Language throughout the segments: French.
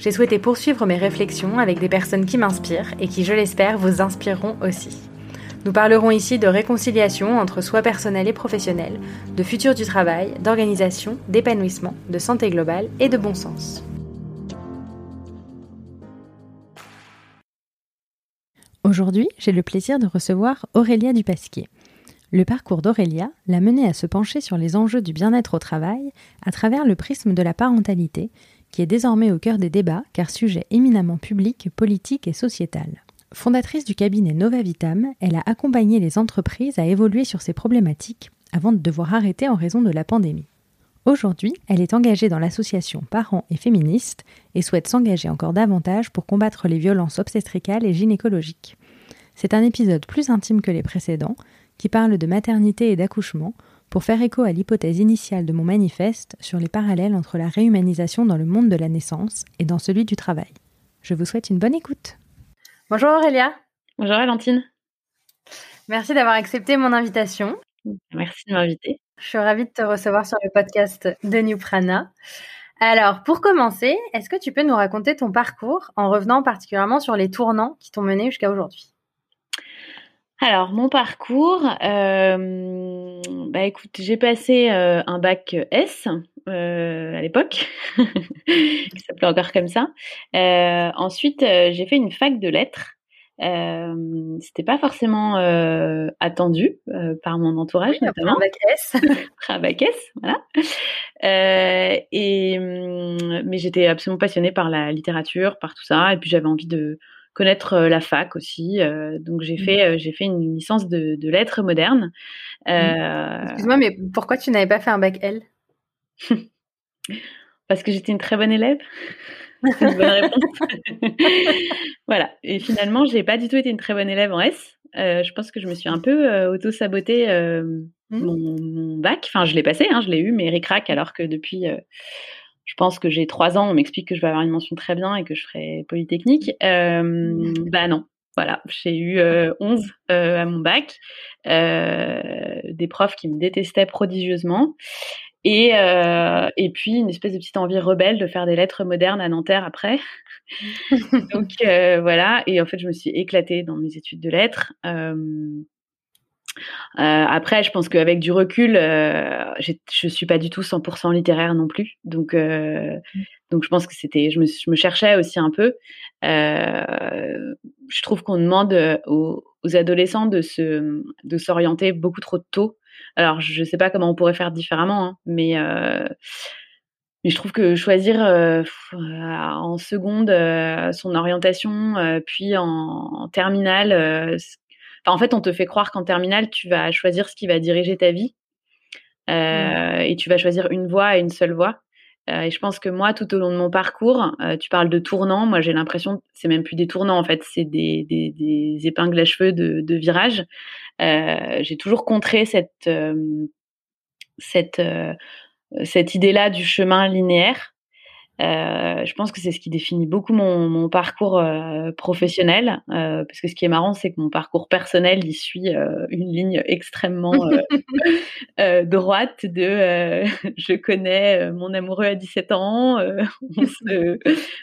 J'ai souhaité poursuivre mes réflexions avec des personnes qui m'inspirent et qui, je l'espère, vous inspireront aussi. Nous parlerons ici de réconciliation entre soi personnel et professionnel, de futur du travail, d'organisation, d'épanouissement, de santé globale et de bon sens. Aujourd'hui, j'ai le plaisir de recevoir Aurélia Dupasquier. Le parcours d'Aurélia l'a menée à se pencher sur les enjeux du bien-être au travail à travers le prisme de la parentalité, qui est désormais au cœur des débats car sujet éminemment public, politique et sociétal. Fondatrice du cabinet Nova Vitam, elle a accompagné les entreprises à évoluer sur ces problématiques avant de devoir arrêter en raison de la pandémie. Aujourd'hui, elle est engagée dans l'association Parents et Féministes et souhaite s'engager encore davantage pour combattre les violences obstétricales et gynécologiques. C'est un épisode plus intime que les précédents, qui parle de maternité et d'accouchement, pour faire écho à l'hypothèse initiale de mon manifeste sur les parallèles entre la réhumanisation dans le monde de la naissance et dans celui du travail. Je vous souhaite une bonne écoute. Bonjour Aurélia. Bonjour Valentine. Merci d'avoir accepté mon invitation. Merci de m'inviter. Je suis ravie de te recevoir sur le podcast de New Prana. Alors, pour commencer, est-ce que tu peux nous raconter ton parcours en revenant particulièrement sur les tournants qui t'ont mené jusqu'à aujourd'hui? Alors, mon parcours, euh, bah écoute, j'ai passé euh, un bac S euh, à l'époque, qui s'appelait encore comme ça. ensuite, j'ai fait une fac de lettres. C'était pas forcément attendu par mon entourage, notamment. Un bac S. un bac S, voilà. et hum, mais j'étais absolument passionnée par la littérature, par tout ça, et puis j'avais envie de connaître la fac aussi. donc j'ai mmh. fait j'ai fait une licence de, lettres modernes. Mmh. Excuse-moi, mais pourquoi tu n'avais pas fait un bac L? Parce que j'étais une très bonne élève. C'est une bonne réponse. voilà. Et finalement, j'ai pas du tout été une très bonne élève en S. je pense que je me suis un peu auto-sabotée mmh. mon, bac. Enfin, je l'ai passé, hein, je l'ai eu, mais ric-rac, alors que depuis je pense que j'ai trois ans, on m'explique que je vais avoir une mention très bien et que je ferai Polytechnique. Euh, bah non, voilà, j'ai eu 11 euh, euh, à mon bac, des profs qui me détestaient prodigieusement. Et, et puis une espèce de petite envie rebelle de faire des lettres modernes à Nanterre après. Donc voilà, et en fait je me suis éclatée dans mes études de lettres. Euh, après, je pense qu'avec du recul, euh, je suis pas du tout 100% littéraire non plus. Donc, euh, mmh. donc je pense que c'était, je me, je me, cherchais aussi un peu. Euh, je trouve qu'on demande aux, aux, adolescents de se, de s'orienter beaucoup trop tôt. Alors, je sais pas comment on pourrait faire différemment, hein, mais mais je trouve que choisir en seconde son orientation, puis en, en terminale, en fait, on te fait croire qu'en terminale, tu vas choisir ce qui va diriger ta vie. Euh, et tu vas choisir une voie et une seule voie. Euh, et je pense que moi, tout au long de mon parcours, euh, tu parles de tournants. Moi, j'ai l'impression, c'est même plus des tournants en fait, c'est des, des, épingles à cheveux de, de virage. j'ai toujours contré cette cette cette idée-là du chemin linéaire. Euh, je pense que c'est ce qui définit beaucoup mon, mon parcours euh, professionnel, euh, parce que ce qui est marrant, c'est que mon parcours personnel, il suit une ligne extrêmement droite de je connais mon amoureux à 17 ans, on se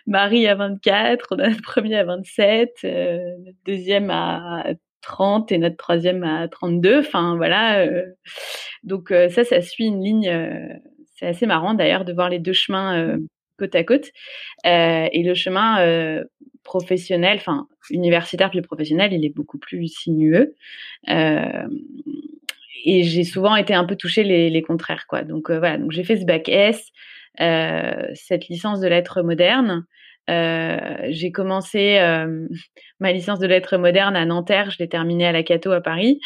marie à 24, on a notre premier à 27, notre deuxième à 30 et notre troisième à 32. Enfin voilà. donc ça, ça suit une ligne. c'est assez marrant d'ailleurs de voir les deux chemins côte à côte. Euh, et le chemin euh, professionnel, enfin universitaire puis professionnel, il est beaucoup plus sinueux. Euh, et j'ai souvent été un peu touchée les, contraires, quoi. Donc voilà, donc j'ai fait ce bac S, cette licence de lettres modernes. j'ai commencé ma licence de lettres modernes à Nanterre, je l'ai terminée à la Cato à Paris.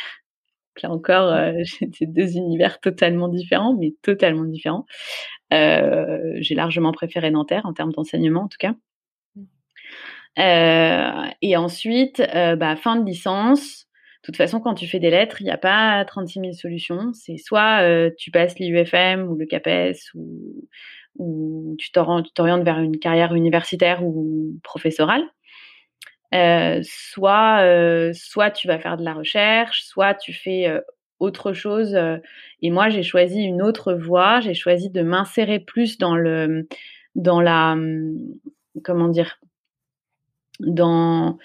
Là encore, c'était deux univers totalement différents, mais totalement différents. Euh, j'ai largement préféré Nanterre en termes d'enseignement en tout cas. et ensuite, bah, fin de licence. De toute façon, quand tu fais des lettres, il n'y a pas 36 000 solutions. C'est soit tu passes l'IUFM ou le CAPES ou, ou tu t'orientes vers une carrière universitaire ou professorale. Euh, soit, euh, soit tu vas faire de la recherche, soit tu fais euh, autre chose. et moi, j'ai choisi une autre voie. J'ai choisi de m'insérer plus dans le, dans la, hum, comment dire, dans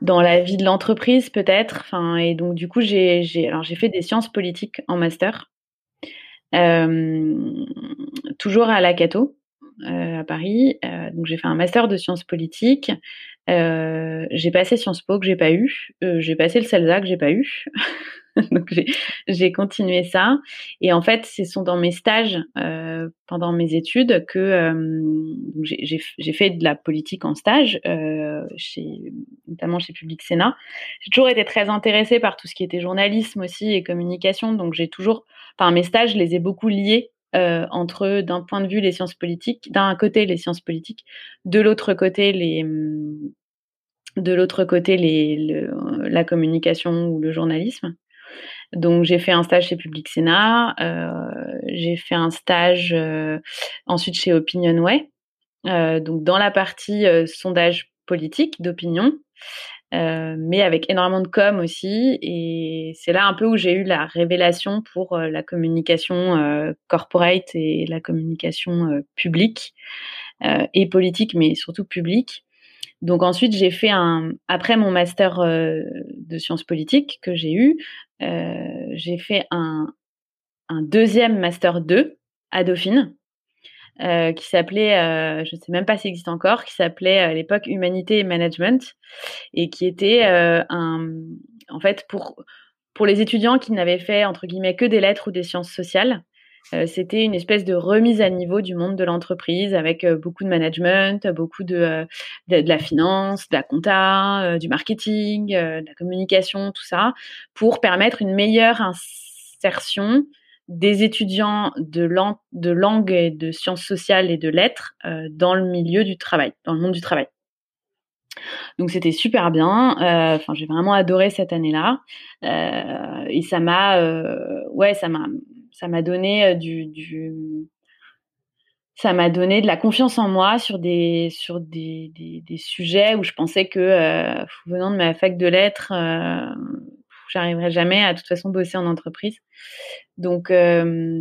dans la vie de l'entreprise peut-être. Enfin, et donc du coup, j'ai, j'ai, alors j'ai fait des sciences politiques en master, toujours à la Cato. à Paris, donc j'ai fait un master de sciences politiques. Euh, j'ai passé Sciences Po que j'ai pas eu. Euh, j'ai passé le CELSA que j'ai pas eu. Donc j'ai continué ça. Et en fait, ce sont dans mes stages euh, pendant mes études que euh, j'ai fait de la politique en stage, euh, chez, notamment chez Public Sénat. J'ai toujours été très intéressée par tout ce qui était journalisme aussi et communication. Donc j'ai toujours, enfin mes stages, je les ai beaucoup liés euh, entre, d'un point de vue, les sciences politiques, d'un côté les sciences politiques, de l'autre côté les, de l'autre côté les, la communication ou le journalisme. Donc j'ai fait un stage chez Public Sénat, euh, j'ai fait un stage euh, ensuite chez Opinionway, donc dans la partie sondage politique d'opinion. Euh, mais avec énormément de com aussi. Et c'est là un peu où j'ai eu la révélation pour euh, la communication euh, corporate et la communication publique et politique, mais surtout publique. Donc ensuite, j'ai fait un, après mon master de sciences politiques que j'ai eu, j'ai fait un, un deuxième master 2 à Dauphine, euh, qui s'appelait, euh, je ne sais même pas s'il existe encore, qui s'appelait à l'époque Humanité et Management, et qui était euh, un, en fait pour pour les étudiants qui n'avaient fait entre guillemets que des lettres ou des sciences sociales. C'était une espèce de remise à niveau du monde de l'entreprise avec beaucoup de management, beaucoup de, de, de, la finance, de la compta, du marketing, de la communication, tout ça, pour permettre une meilleure insertion des étudiants de, de langue et de sciences sociales et de lettres euh, dans le milieu du travail, dans le monde du travail. Donc c'était super bien. Euh, enfin, j'ai vraiment adoré cette année-là euh, et ça m'a, ouais, ça m'a, ça m'a donné du, du ça m'a donné de la confiance en moi sur des sur des, des, des sujets où je pensais que venant de ma fac de lettres j'arriverai jamais à, de toute façon bosser en entreprise. Donc, euh,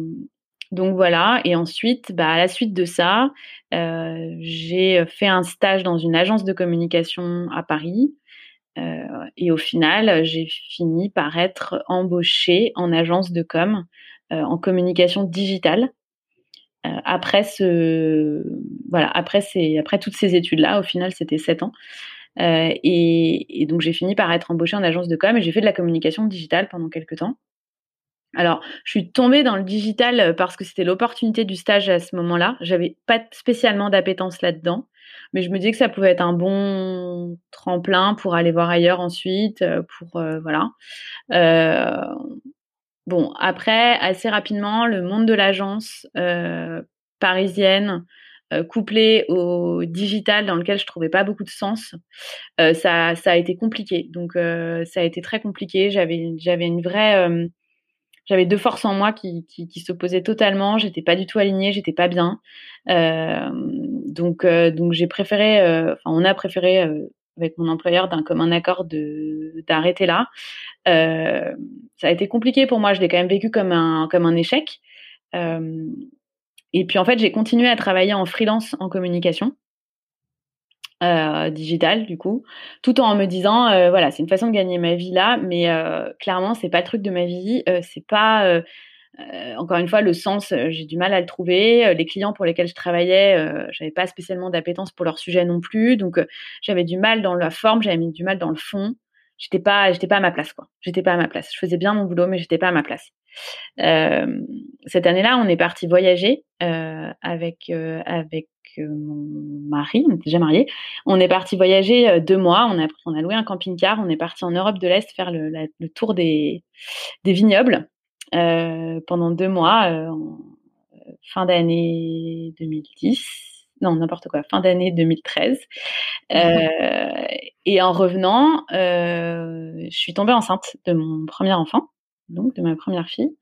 donc voilà. Et ensuite, bah, à la suite de ça, euh, j'ai fait un stage dans une agence de communication à Paris. Euh, et au final, j'ai fini par être embauchée en agence de com, en communication digitale. après ce, voilà, après après toutes ces études-là, au final, c'était sept ans. Euh, et, donc j'ai fini par être embauchée en agence de com et j'ai fait de la communication digitale pendant quelques temps. Alors, je suis tombée dans le digital euh, parce que c'était l'opportunité du stage à ce moment-là. J'avais pas spécialement d'appétence là-dedans, mais je me disais que ça pouvait être un bon tremplin pour aller voir ailleurs ensuite, euh, pour voilà. Bon, après, assez rapidement, le monde de l'agence parisienne couplé au digital dans lequel je trouvais pas beaucoup de sens, euh, ça, a été compliqué. Donc euh, ça a été très compliqué. J'avais j'avais une vraie j'avais deux forces en moi qui, qui, s'opposaient totalement. J'étais pas du tout alignée, j'étais pas bien. Euh, donc, donc j'ai préféré, on a préféré avec mon employeur d'un commun accord de d'arrêter là. ça a été compliqué pour moi. Je l'ai quand même vécu comme un comme un échec. Et puis en fait, j'ai continué à travailler en freelance en communication. Euh, digitale du coup, tout en me disant euh, voilà c'est une façon de gagner ma vie là, mais euh, clairement c'est pas le truc de ma vie, euh, c'est pas euh, encore une fois le sens j'ai du mal à le trouver, les clients pour lesquels je travaillais j'avais pas spécialement d'appétence pour leur sujet non plus, donc j'avais du mal dans la forme, j'avais mis du mal dans le fond, j'étais pas j'étais pas à ma place quoi, j'étais pas à ma place, je faisais bien mon boulot mais j'étais pas à ma place. Euh, cette année-là, on est parti voyager euh, avec euh, avec mon mari, on était déjà mariés. On est parti voyager deux mois. On a on a loué un camping-car. On est parti en Europe de l'Est faire le, le tour des des vignobles pendant deux mois, fin d'année 2010. non, n'importe quoi, fin d'année 2013. et en revenant, je suis tombée enceinte de mon premier enfant, donc de ma première fille.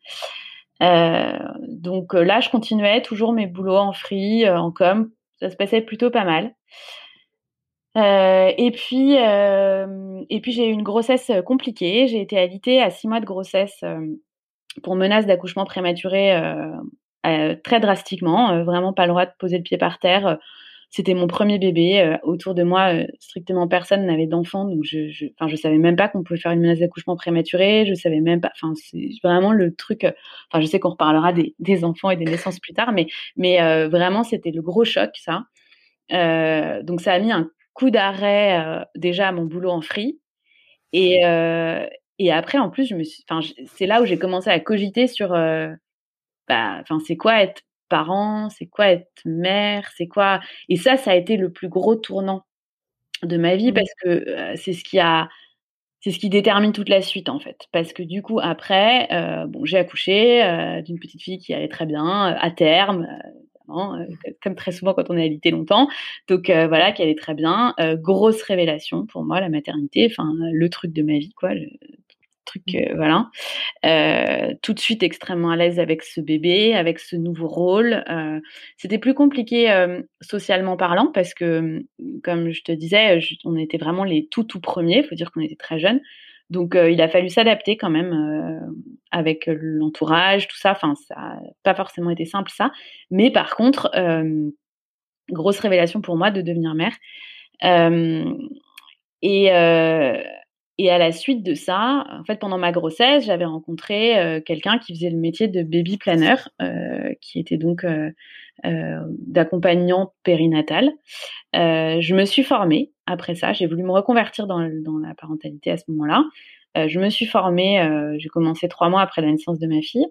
donc là, je continuais toujours mes boulots en free, en com. Ça se passait plutôt pas mal. Euh, et puis, euh, et puis j'ai eu une grossesse euh, compliquée. J'ai été alitée à six mois de grossesse pour menace d'accouchement prématuré très drastiquement. vraiment pas le droit de poser le pied par terre. C'était mon premier bébé. autour de moi, strictement personne n'avait d'enfant, donc je, je, enfin, je savais même pas qu'on pouvait faire une menace d'accouchement prématuré. Je savais même pas. Enfin, c'est vraiment le truc. Enfin, je sais qu'on reparlera des, des, enfants et des naissances plus tard, mais, mais vraiment, c'était le gros choc, ça. donc, ça a mis un coup d'arrêt euh, déjà à mon boulot en free. Et, euh, et après, en plus, je me suis, c'est là où j'ai commencé à cogiter sur, euh, bah, enfin, c'est quoi être parent, c'est quoi être mère, c'est quoi? Et ça, ça a été le plus gros tournant de ma vie mmh. parce que c'est ce qui a, c'est ce qui détermine toute la suite en fait. Parce que du coup, après, bon, j'ai accouché d'une petite fille qui allait très bien à terme. Euh, comme très souvent quand on est alité longtemps. Donc voilà, qui allait très bien. Grosse révélation pour moi, la maternité, enfin le truc de ma vie, quoi. Le truc, mmh. voilà. tout de suite extrêmement à l'aise avec ce bébé, avec ce nouveau rôle. C'était plus compliqué socialement parlant parce que, comme je te disais, on était vraiment les tout tout premiers. Il faut dire qu'on était très jeunes. Donc, euh, il a fallu s'adapter quand même euh, avec l'entourage, tout ça. Enfin, ça n'a pas forcément été simple, ça. Mais par contre, euh, grosse révélation pour moi de devenir mère. et, et à la suite de ça, en fait, pendant ma grossesse, j'avais rencontré quelqu'un qui faisait le métier de baby planner, qui était donc d'accompagnante périnatale. je me suis formée après ça. J'ai voulu me reconvertir dans, la parentalité à ce moment-là. Euh, je me suis formée, euh, j'ai commencé trois mois après la naissance de ma fille.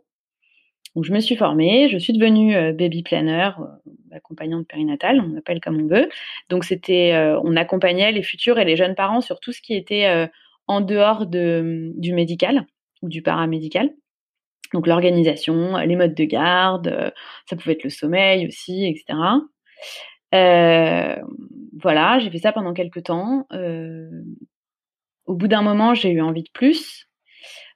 Donc je me suis formée, je suis devenue euh, baby planner, accompagnante périnatale, on appelle comme on veut. Donc c'était, on accompagnait les futurs et les jeunes parents sur tout ce qui était en dehors de, du médical ou du paramédical. Donc l'organisation, les modes de garde, ça pouvait être le sommeil aussi, etc. Euh, voilà, j'ai fait ça pendant quelques temps. Euh, au bout d'un moment, j'ai eu envie de plus.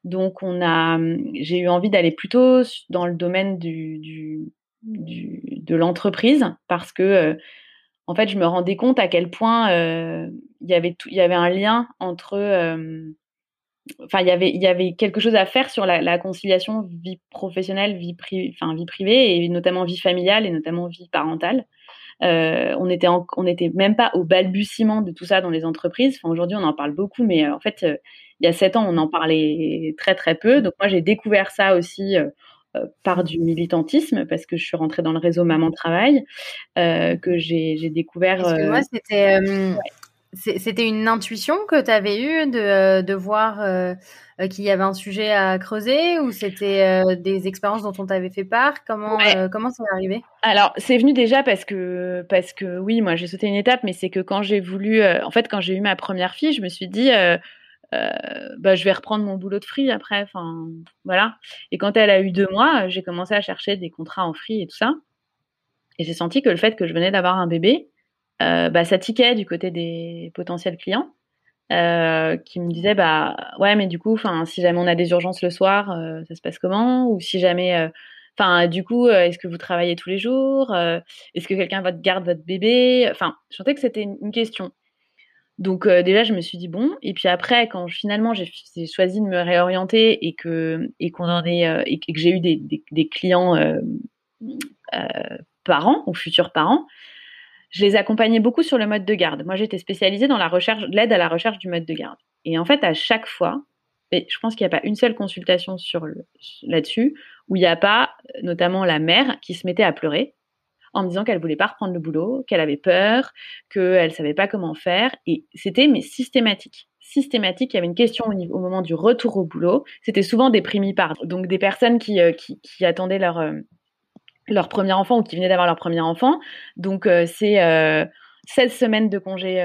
Donc, on a, j'ai eu envie d'aller plutôt dans le domaine du, du, de l'entreprise parce que, euh, en fait, je me rendais compte à quel point il y avait il y avait un lien entre, enfin, il y avait, il y avait quelque chose à faire sur la, conciliation vie professionnelle, vie, enfin, vie privée et notamment vie familiale et notamment vie parentale. Euh, on était même pas au balbutiement de tout ça dans les entreprises. Enfin, aujourd'hui, on en parle beaucoup, mais euh, en fait, euh, il y a sept ans, on en parlait très très peu. Donc moi, j'ai découvert ça aussi par du militantisme parce que je suis rentrée dans le réseau Maman Travail, que j'ai découvert. Parce que moi, c'était c'était une intuition que tu avais eue de, de voir euh, euh, qu'il y avait un sujet à creuser ou c'était euh, des expériences dont on t'avait fait part? Comment comment ça est arrivé? Alors c'est venu déjà parce que parce que oui moi j'ai sauté une étape mais c'est que quand j'ai voulu en fait quand j'ai eu ma première fille je me suis dit bah, je vais reprendre mon boulot de free après enfin voilà. Et quand elle a eu deux mois j'ai commencé à chercher des contrats en free et tout ça. Et j'ai senti que le fait que je venais d'avoir un bébé euh, bah, ça tiquait du côté des potentiels clients. Euh, qui me disaient bah ouais mais du coup si jamais on a des urgences le soir euh, ça se passe comment? Ou si jamais enfin du coup est-ce que vous travaillez tous les jours? Est-ce que quelqu'un garde votre bébé? Enfin je sentais que c'était une, question donc déjà je me suis dit bon et puis après quand finalement j'ai choisi de me réorienter et que et qu'on en est et que j'ai eu des, clients parents ou futurs parents je les accompagnais beaucoup sur le mode de garde. Moi, j'étais spécialisée dans la recherche, l'aide à la recherche du mode de garde. Et en fait, à chaque fois, je pense qu'il n'y a pas une seule consultation sur là-dessus où il n'y a pas, notamment la mère, qui se mettait à pleurer en me disant qu'elle voulait pas reprendre le boulot, qu'elle avait peur, qu'elle savait pas comment faire. Et c'était mais systématique. Systématique. Il y avait une question au, moment du retour au boulot. C'était souvent des primipares, donc des personnes qui, euh, qui, attendaient leur euh, leur premier enfant ou qui venaient d'avoir leur premier enfant. Donc, euh, c'est 16 euh, semaines de congé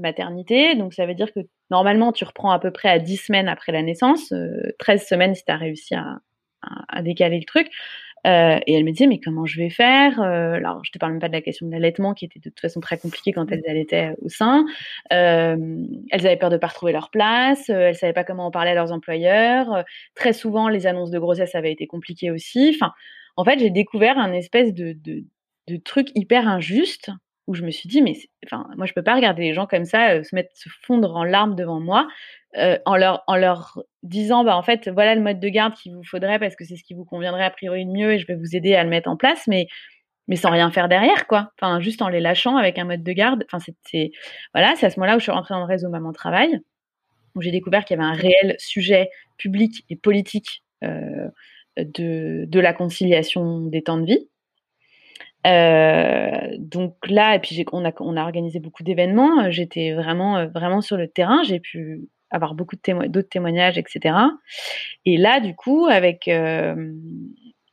maternité. Donc, ça veut dire que normalement, tu reprends à peu près à 10 semaines après la naissance, 13 semaines si tu as réussi à, à, décaler le truc. Euh, et elle me disait, mais comment je vais faire euh, Alors, je te parle même pas de la question de l'allaitement, qui était de toute façon très compliquée quand elles allaitaient au sein. Euh, elles avaient peur de pas retrouver leur place, elles savaient pas comment en parler à leurs employeurs. très souvent, les annonces de grossesse avaient été compliquées aussi. Enfin, en fait, j'ai découvert un espèce de, de, de truc hyper injuste où je me suis dit, mais enfin, moi, je peux pas regarder les gens comme ça euh, se mettre, se fondre en larmes devant moi, euh, en, leur, en leur disant, bah, en fait, voilà le mode de garde qu'il vous faudrait parce que c'est ce qui vous conviendrait a priori de mieux et je vais vous aider à le mettre en place, mais, mais sans rien faire derrière, quoi. Enfin, juste en les lâchant avec un mode de garde. Enfin, c'est, voilà, c'est à ce moment-là où je suis rentrée dans le réseau Maman Travail, où j'ai découvert qu'il y avait un réel sujet public et politique euh, de, de la conciliation des temps de vie. Euh, donc là, et puis on a, organisé beaucoup d'événements. J'étais vraiment, euh, vraiment sur le terrain. J'ai pu avoir beaucoup d'autres témoignages, etc. Et là, du coup, avec, euh,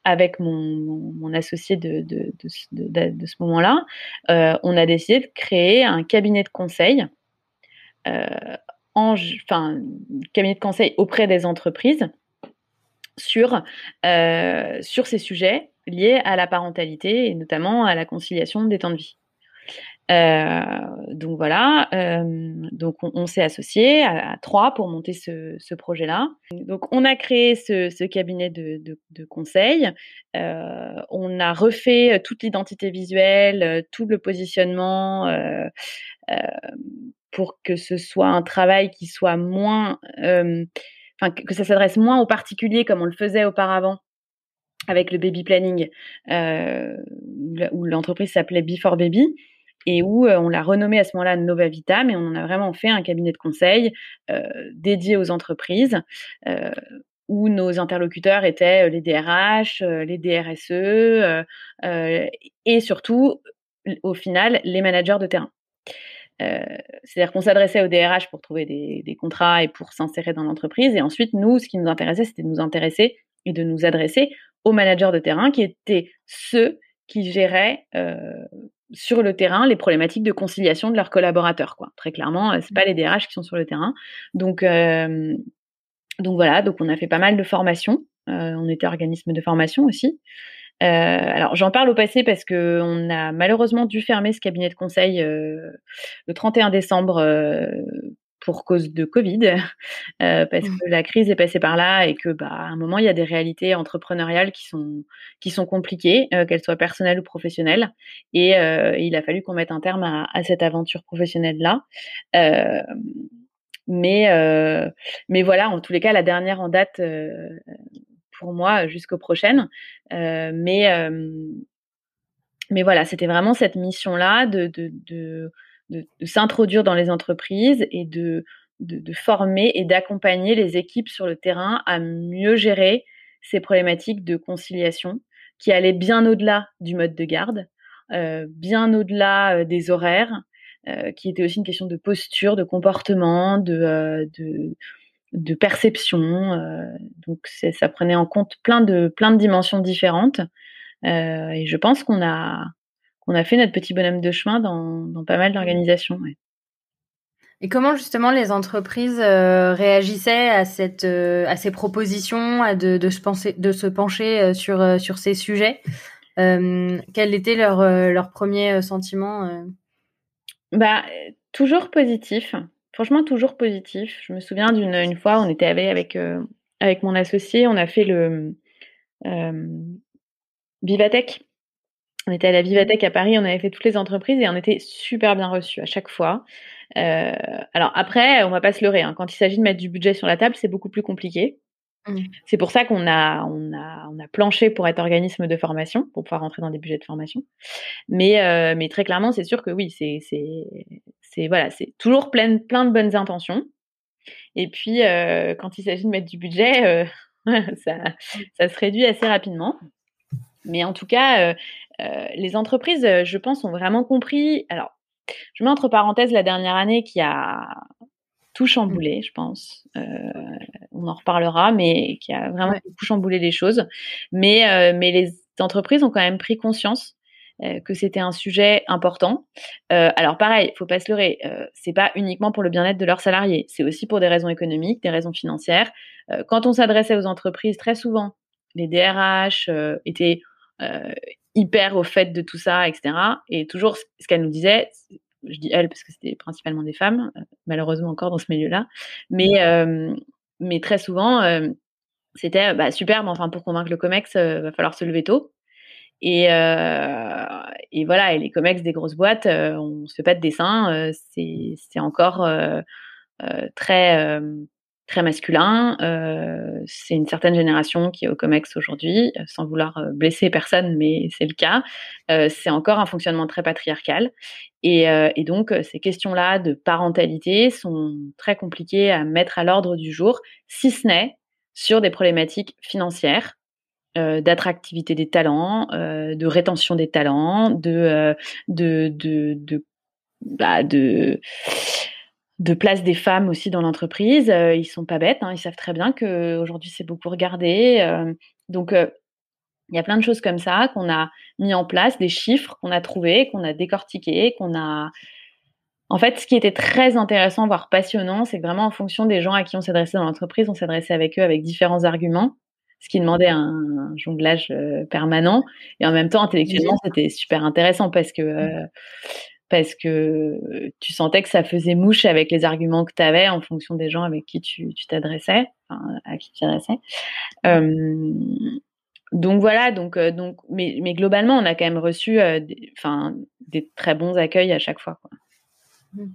avec mon, mon, associé de, de, de, de ce moment-là, on a décidé de créer un cabinet de conseil, en, enfin, cabinet de conseil auprès des entreprises sur, sur ces sujets liées à la parentalité et notamment à la conciliation des temps de vie. Euh, donc voilà, euh, donc on, s'est associé à, trois pour monter ce, projet-là. Donc on a créé ce, cabinet de, conseil. Euh, on a refait toute l'identité visuelle, tout le positionnement pour que ce soit un travail qui soit moins, enfin que ça s'adresse moins aux particuliers comme on le faisait auparavant avec le baby planning, euh, où l'entreprise s'appelait Before Baby et où euh, on l'a renommé à ce moment-là Nova Vita, mais on en a vraiment fait un cabinet de conseil euh, dédié aux entreprises, où nos interlocuteurs étaient les DRH, les DRSE, et surtout, au final, les managers de terrain. C'est-à-dire qu'on s'adressait aux DRH pour trouver des, des contrats et pour s'insérer dans l'entreprise, et ensuite, nous, ce qui nous intéressait, c'était de nous intéresser et de nous adresser aux managers de terrain qui étaient ceux qui géraient euh, sur le terrain les problématiques de conciliation de leurs collaborateurs. Quoi. Très clairement, euh, c'est pas les DRH qui sont sur le terrain. Donc, euh, donc voilà, donc on a fait pas mal de formations. on était organisme de formation aussi. alors j'en parle au passé parce que on a malheureusement dû fermer ce cabinet de conseil le 31 décembre pour cause de Covid, euh, parce mmh. que la crise est passée par là et que, bah, à un moment, il y a des réalités entrepreneuriales qui sont qui sont compliquées, euh, qu'elles soient personnelles ou professionnelles, et euh, il a fallu qu'on mette un terme à, à cette aventure professionnelle là. Euh, mais mais voilà, en tous les cas, la dernière en date pour moi jusqu'aux prochaines. mais mais voilà, c'était vraiment cette mission là de, de, de s'introduire dans les entreprises et de, de, former et d'accompagner les équipes sur le terrain à mieux gérer ces problématiques de conciliation qui allaient bien au-delà du mode de garde, euh, bien au-delà euh, des horaires, euh, qui était aussi une question de posture, de comportement, de, de, de perception. donc ça prenait en compte plein de, plein de dimensions différentes. et je pense qu'on a, on a fait notre petit bonhomme de chemin dans, pas mal d'organisations. Et comment justement les entreprises euh, réagissaient à cette euh, à ces propositions, de, de, se penser, de se pencher euh, sur sur ces sujets? Quel était leur leur premier sentiment Bah toujours positif. Franchement toujours positif. Je me souviens d'une une fois on était avec avec avec mon associé, on a fait le Vivatech on était à la Vivatech à Paris, on avait fait toutes les entreprises et on était super bien reçus à chaque fois. Euh, alors après, on va pas se leurrer. Hein. Quand il s'agit de mettre du budget sur la table, c'est beaucoup plus compliqué. Mmh. C'est pour ça qu'on a, on a, on a planché pour être organisme de formation, pour pouvoir rentrer dans des budgets de formation. Mais, euh, mais très clairement, c'est sûr que oui, c'est, c'est, voilà, c'est toujours plein, plein de bonnes intentions. Et puis, euh, quand il s'agit de mettre du budget, ça, ça se réduit assez rapidement. Mais en tout cas, euh, les entreprises, euh, je pense, ont vraiment compris. Alors, je mets entre parenthèses la dernière année qui a tout chamboulé, mmh. je pense. Euh, on en reparlera, mais qui a vraiment beaucoup chamboulé les choses. Mais, mais les entreprises ont quand même pris conscience que c'était un sujet important. alors pareil, faut pas se leurrer, c'est pas uniquement pour le bien-être de leurs salariés, c'est aussi pour des raisons économiques, des raisons financières. quand on s'adressait aux entreprises, très souvent, les DRH étaient hyper au fait de tout ça, etc. Et toujours ce qu'elle nous disait, je dis elle parce que c'était principalement des femmes, malheureusement encore dans ce milieu-là, mais mais très souvent c'était bah, super, mais enfin pour convaincre le Comex, va falloir se lever tôt. Et, et voilà, et les Comex des grosses boîtes, on se fait pas de dessin, c'est encore très très masculin. Euh, c'est une certaine génération qui est au COMEX aujourd'hui, sans vouloir blesser personne, mais c'est le cas. Euh, c'est encore un fonctionnement très patriarcal. Et, et donc, ces questions-là de parentalité sont très compliquées à mettre à l'ordre du jour, si ce n'est sur des problématiques financières, euh, d'attractivité des talents, euh, de rétention des talents, de de de de, bah, de, de place des femmes aussi dans l'entreprise. Euh, ils sont pas bêtes, hein, ils savent très bien que aujourd'hui c'est beaucoup regardé. donc il y a plein de choses comme ça qu'on a mis en place, des chiffres qu'on a trouvés, qu'on a décortiqués, qu'on a en fait, ce qui était très intéressant, voire passionnant, c'est que vraiment en fonction des gens à qui on s'adressait dans l'entreprise, on s'adressait avec eux avec différents arguments, ce qui demandait un, jonglage euh, permanent. Et en même temps, intellectuellement, c'était super intéressant parce que euh, parce que tu sentais que ça faisait mouche avec les arguments que tu avais en fonction des gens avec qui tu t'adressais, enfin, à qui tu t'adressais. Euh, donc voilà, donc, donc mais, mais, globalement, on a quand même reçu des, enfin, des très bons accueils à chaque fois. Quoi.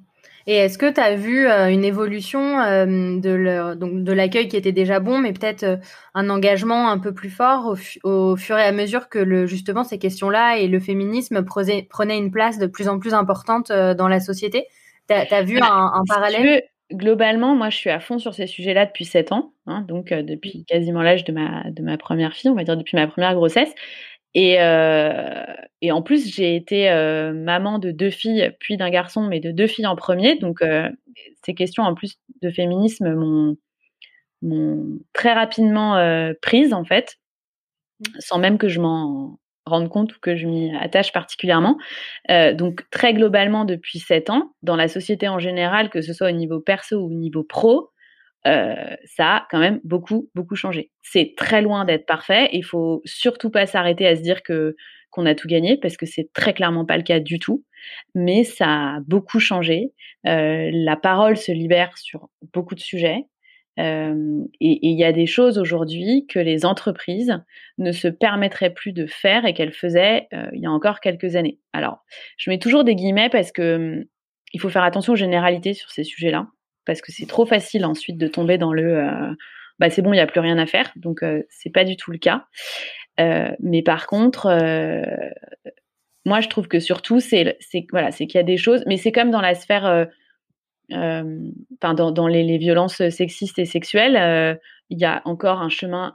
Et est-ce que tu as vu euh, une évolution euh, de, donc, de l'accueil qui était déjà bon, mais peut-être euh, un engagement un peu plus fort au, fur et à mesure que le, justement ces questions-là et le féminisme prenaient, une place de plus en plus importante dans la société? Tu as, vu bah, un, parallèle? Globalement, moi, je suis à fond sur ces sujets-là depuis 7 ans, hein, donc depuis quasiment l'âge de ma, de ma première fille, on va dire depuis ma première grossesse. Et, euh, et en plus, j'ai été euh, maman de deux filles, puis d'un garçon, mais de deux filles en premier. Donc, euh, ces questions en plus de féminisme m'ont, très rapidement prise, en fait, sans même que je m'en rende compte ou que je m'y attache particulièrement. Donc, très globalement, depuis sept ans, dans la société en général, que ce soit au niveau perso ou au niveau pro, euh, ça a quand même beaucoup, beaucoup changé. C'est très loin d'être parfait. Il faut surtout pas s'arrêter à se dire que qu'on a tout gagné parce que c'est très clairement pas le cas du tout. Mais ça a beaucoup changé. Euh, la parole se libère sur beaucoup de sujets. Euh, et il y a des choses aujourd'hui que les entreprises ne se permettraient plus de faire et qu'elles faisaient il y a encore quelques années. Alors, je mets toujours des guillemets parce que hum, il faut faire attention aux généralités sur ces sujets-là parce que c'est trop facile ensuite de tomber dans le euh, bah c'est bon, il n'y a plus rien à faire. Donc euh, c'est pas du tout le cas. Euh, mais par contre, moi je trouve que surtout c'est voilà qu'il y a des choses, mais c'est comme dans la sphère, enfin dans, dans les, les, violences sexistes et sexuelles, il y a encore un chemin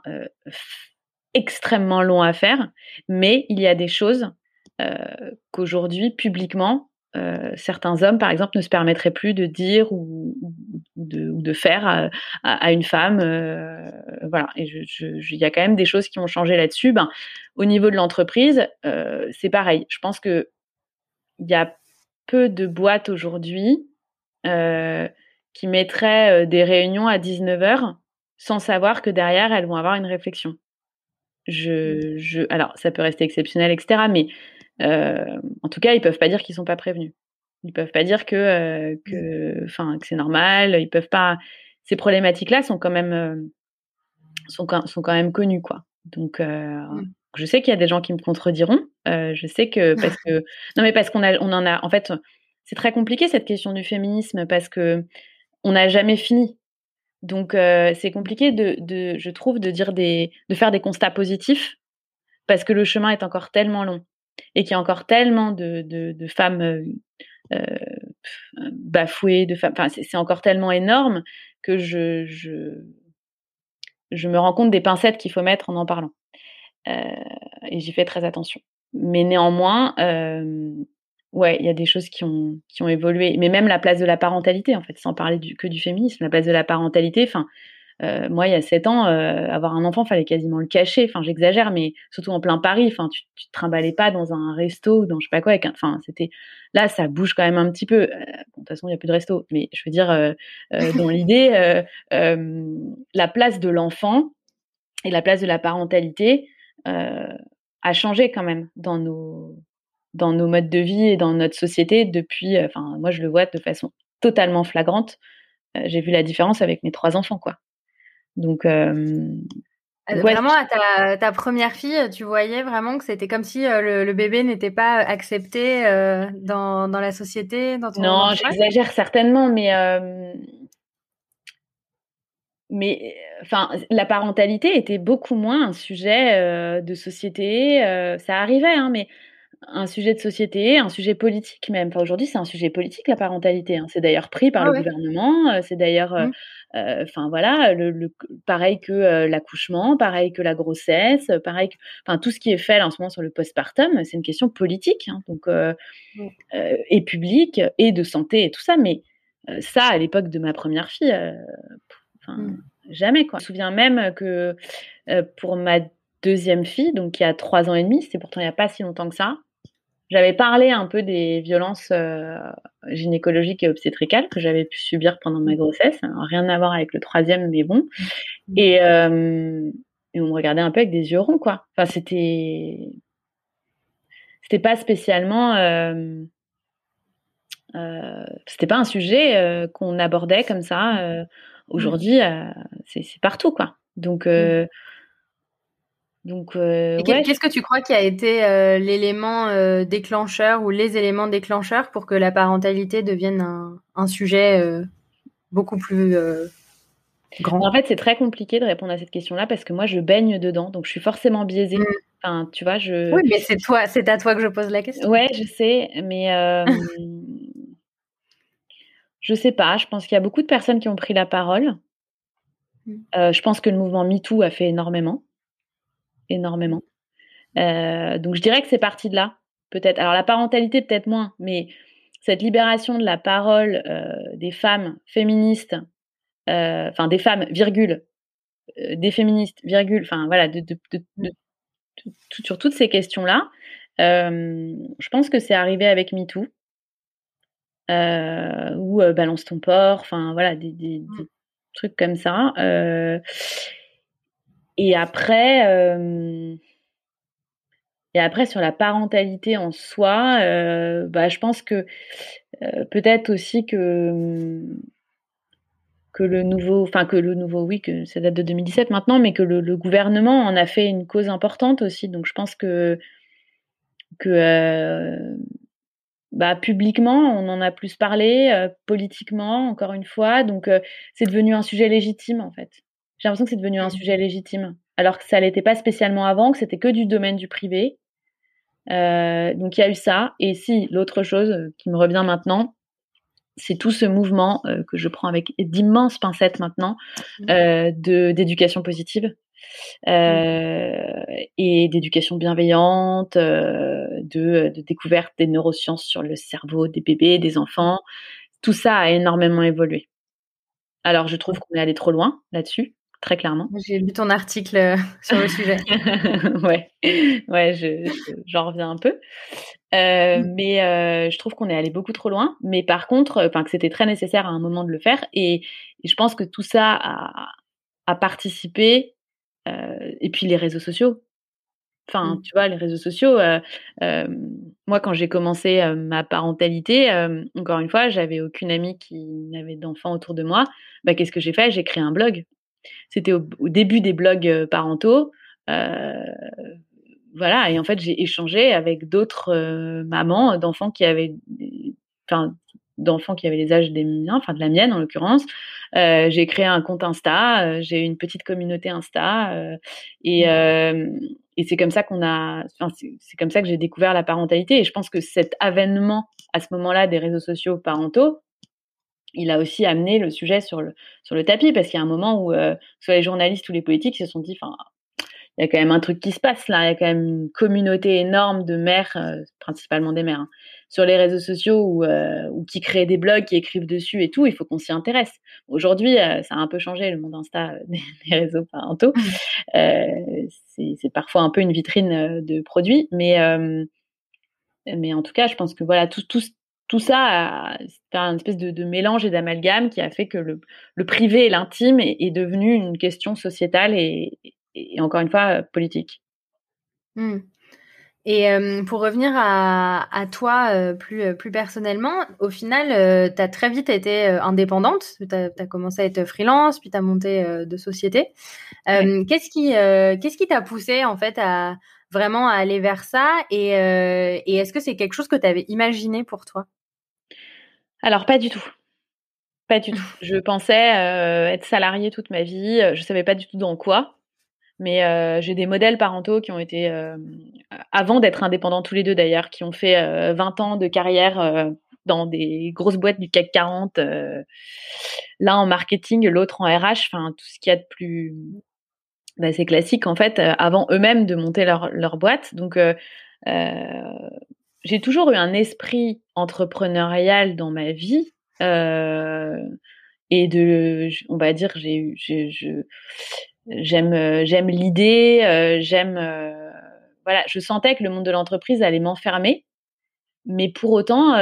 extrêmement long à faire, mais il y a des choses qu'aujourd'hui publiquement euh, certains hommes, par exemple, ne se permettraient plus de dire ou, de, faire à, une femme. Euh, voilà. Et il y a quand même des choses qui ont changé là-dessus. Ben, au niveau de l'entreprise, euh, c'est pareil. Je pense que il y a peu de boîtes aujourd'hui qui mettraient des réunions à 19h sans savoir que derrière, elles vont avoir une réflexion. Je, je, alors, ça peut rester exceptionnel, etc. Mais en tout cas, ils peuvent pas dire qu'ils sont pas prévenus. Ils peuvent pas dire que, euh, que, enfin, que c'est normal. Ils peuvent pas. Ces problématiques-là sont quand même euh, sont, sont quand même connues, quoi. Donc, mmh. je sais qu'il y a des gens qui me contrediront. je sais que parce que non, mais parce qu'on a, on en a. En fait, c'est très compliqué cette question du féminisme parce que on n'a jamais fini. Donc, c'est compliqué de, de, je trouve, de dire des, de faire des constats positifs parce que le chemin est encore tellement long et qu'il y a encore tellement de, femmes euh, euh, bafouées, de femmes, enfin, c'est encore tellement énorme que je, je, me rends compte des pincettes qu'il faut mettre en en parlant. Euh, et j'y fais très attention. Mais néanmoins, ouais, il y a des choses qui ont, qui ont évolué. Mais même la place de la parentalité, en fait, sans parler que du féminisme, la place de la parentalité, enfin, euh, moi, il y a sept ans, euh, avoir un enfant, fallait quasiment le cacher. Enfin, j'exagère, mais surtout en plein Paris. Enfin, tu, tu te trimballais pas dans un resto, dans je sais pas quoi. Enfin, c'était là, ça bouge quand même un petit peu. Euh, de toute façon, il y a plus de resto, mais je veux dire, dans l'idée, la place de l'enfant, et la place de la parentalité a changé quand même dans nos dans nos modes de vie et dans notre société depuis. Enfin, moi, je le vois de façon totalement flagrante. J'ai vu la différence avec mes trois enfants, quoi. Donc, Vraiment, à ta, première fille, tu voyais vraiment que c'était comme si le, bébé n'était pas accepté dans, dans, la société dans ton Non, j'exagère certainement, mais mais enfin, la parentalité était beaucoup moins un sujet euh, de société. Euh, ça arrivait, hein, mais un sujet de société, un sujet politique même. Enfin, aujourd'hui, c'est un sujet politique la parentalité. Hein. C'est d'ailleurs pris par ah le gouvernement. Euh, c'est d'ailleurs, mmh. enfin voilà, le, pareil que l'accouchement, pareil que la grossesse, pareil que, enfin tout ce qui est fait là, en ce moment sur le postpartum, c'est une question politique, hein, donc mmh. et publique et de santé et tout ça. Mais ça, à l'époque de ma première fille. Mmh. Jamais, quoi. Je me souviens même que euh, pour ma deuxième fille, donc qui a trois ans et demi, c'était pourtant il n'y a pas si longtemps que ça, j'avais parlé un peu des violences euh, gynécologiques et obstétricales que j'avais pu subir pendant ma grossesse. rien à voir avec le troisième, mais bon. Mmh. Et, euh, et, on me regardait un peu avec des yeux ronds, quoi. Enfin, c'était. C'était pas spécialement. c'était pas un sujet qu'on abordait comme ça Mmh. Aujourd'hui, euh, c'est partout, quoi. Donc, mmh. Euh, donc, euh, qu'est-ce que tu crois qui a été l'élément déclencheur ou les éléments déclencheurs pour que la parentalité devienne un, sujet beaucoup plus grand? En fait, c'est très compliqué de répondre à cette question-là parce que moi, je baigne dedans, donc je suis forcément biaisée. Mmh. Enfin, tu vois, je. Oui, mais c'est toi, c'est à toi que je pose la question. Ouais, je sais, mais Je sais pas, je pense qu'il y a beaucoup de personnes qui ont pris la parole. Mmh. Euh, je pense que le mouvement MeToo a fait énormément. Énormément. Euh, donc je dirais que c'est parti de là, peut-être. Alors la parentalité, peut-être moins, mais cette libération de la parole euh, des femmes féministes, enfin des femmes, virgule, des féministes, virgule, enfin voilà, de, mmh. sur toutes ces questions-là, je pense que c'est arrivé avec MeToo. Euh, ou euh, balance ton porc, enfin voilà, des, mmh. trucs comme ça. Et après, et après sur la parentalité en soi, bah, je pense que peut-être aussi que que le nouveau, enfin que le nouveau, oui, que ça date de 2017 maintenant, mais que le, gouvernement en a fait une cause importante aussi. Donc je pense que que bah, publiquement, on en a plus parlé, politiquement, encore une fois. Donc, c'est devenu un sujet légitime, en fait. J'ai l'impression que c'est devenu un mmh. sujet légitime, alors que ça l'était pas spécialement avant, que c'était que du domaine du privé. Euh, donc, il y a eu ça. Et si, l'autre chose qui me revient maintenant, c'est tout ce mouvement que je prends avec d'immenses pincettes maintenant mmh. de d'éducation positive euh, et d'éducation bienveillante, euh, de, découverte des neurosciences sur le cerveau des bébés, des enfants. Tout ça a énormément évolué. Alors, je trouve qu'on est allé trop loin là-dessus, très clairement. J'ai lu ton article euh, sur le sujet. ouais, ouais, j'en reviens un peu. Mm. Mais je trouve qu'on est allé beaucoup trop loin. Mais par contre, enfin que c'était très nécessaire à un moment de le faire. Et, je pense que tout ça a, a participé euh, et puis les réseaux sociaux. Enfin, mmh. tu vois, les réseaux sociaux. Euh, moi, quand j'ai commencé ma parentalité, encore une fois, j'avais aucune amie qui n'avait d'enfants autour de moi. Bah, qu'est-ce que j'ai fait? J'ai créé un blog. C'était au, début des blogs parentaux. voilà, et en fait, j'ai échangé avec d'autres mamans d'enfants qui avaient, enfin, d'enfants qui avaient les âges des miens, enfin de la mienne en l'occurrence. Euh, j'ai créé un compte Insta, euh, j'ai une petite communauté Insta euh, et, mmh. et c'est comme ça qu'on a, c'est comme ça que j'ai découvert la parentalité et je pense que cet avènement à ce moment-là des réseaux sociaux parentaux, il a aussi amené le sujet sur le, sur le tapis parce qu'il y a un moment où soit les journalistes ou les politiques se sont dit, enfin, il y a quand même un truc qui se passe là, il y a quand même une communauté énorme de mères, principalement des mères, hein, sur les réseaux sociaux ou, euh, ou, qui créent des blogs, qui écrivent dessus et tout, il faut qu'on s'y intéresse. Aujourd'hui, euh, ça a un peu changé le monde Insta euh, des, réseaux parentaux. Mmh. c'est parfois un peu une vitrine de produits, mais, mais en tout cas, je pense que voilà, tout, tout, tout ça, c'est un espèce de, de mélange et d'amalgame qui a fait que le, le privé et l'intime est, est, devenu une question sociétale et, et, encore une fois politique. Mmh. Et pour revenir à, à toi plus, plus personnellement, au final, tu as très vite été indépendante. Tu as, commencé à être freelance, puis tu as monté de société. Qu'est-ce qui t'a poussé en fait à vraiment à aller vers ça? Et, et est-ce que c'est quelque chose que tu avais imaginé pour toi? Alors pas du tout. Pas du tout. Je pensais être salariée toute ma vie. Je savais pas du tout dans quoi. Mais euh, j'ai des modèles parentaux qui ont été, euh, avant d'être indépendants tous les deux d'ailleurs, qui ont fait 20 euh, ans de carrière dans des grosses boîtes du CAC 40, l'un en marketing, l'autre en RH, enfin tout ce qu'il y a de plus bah, c'est classique en fait, avant eux-mêmes de monter leur, leur boîte. Donc j'ai toujours eu un esprit entrepreneurial dans ma vie. et de, on va dire, j'ai j'aime euh, j'aime l'idée, euh, j'aime euh, voilà, je sentais que le monde de l'entreprise allait m'enfermer, mais pour autant,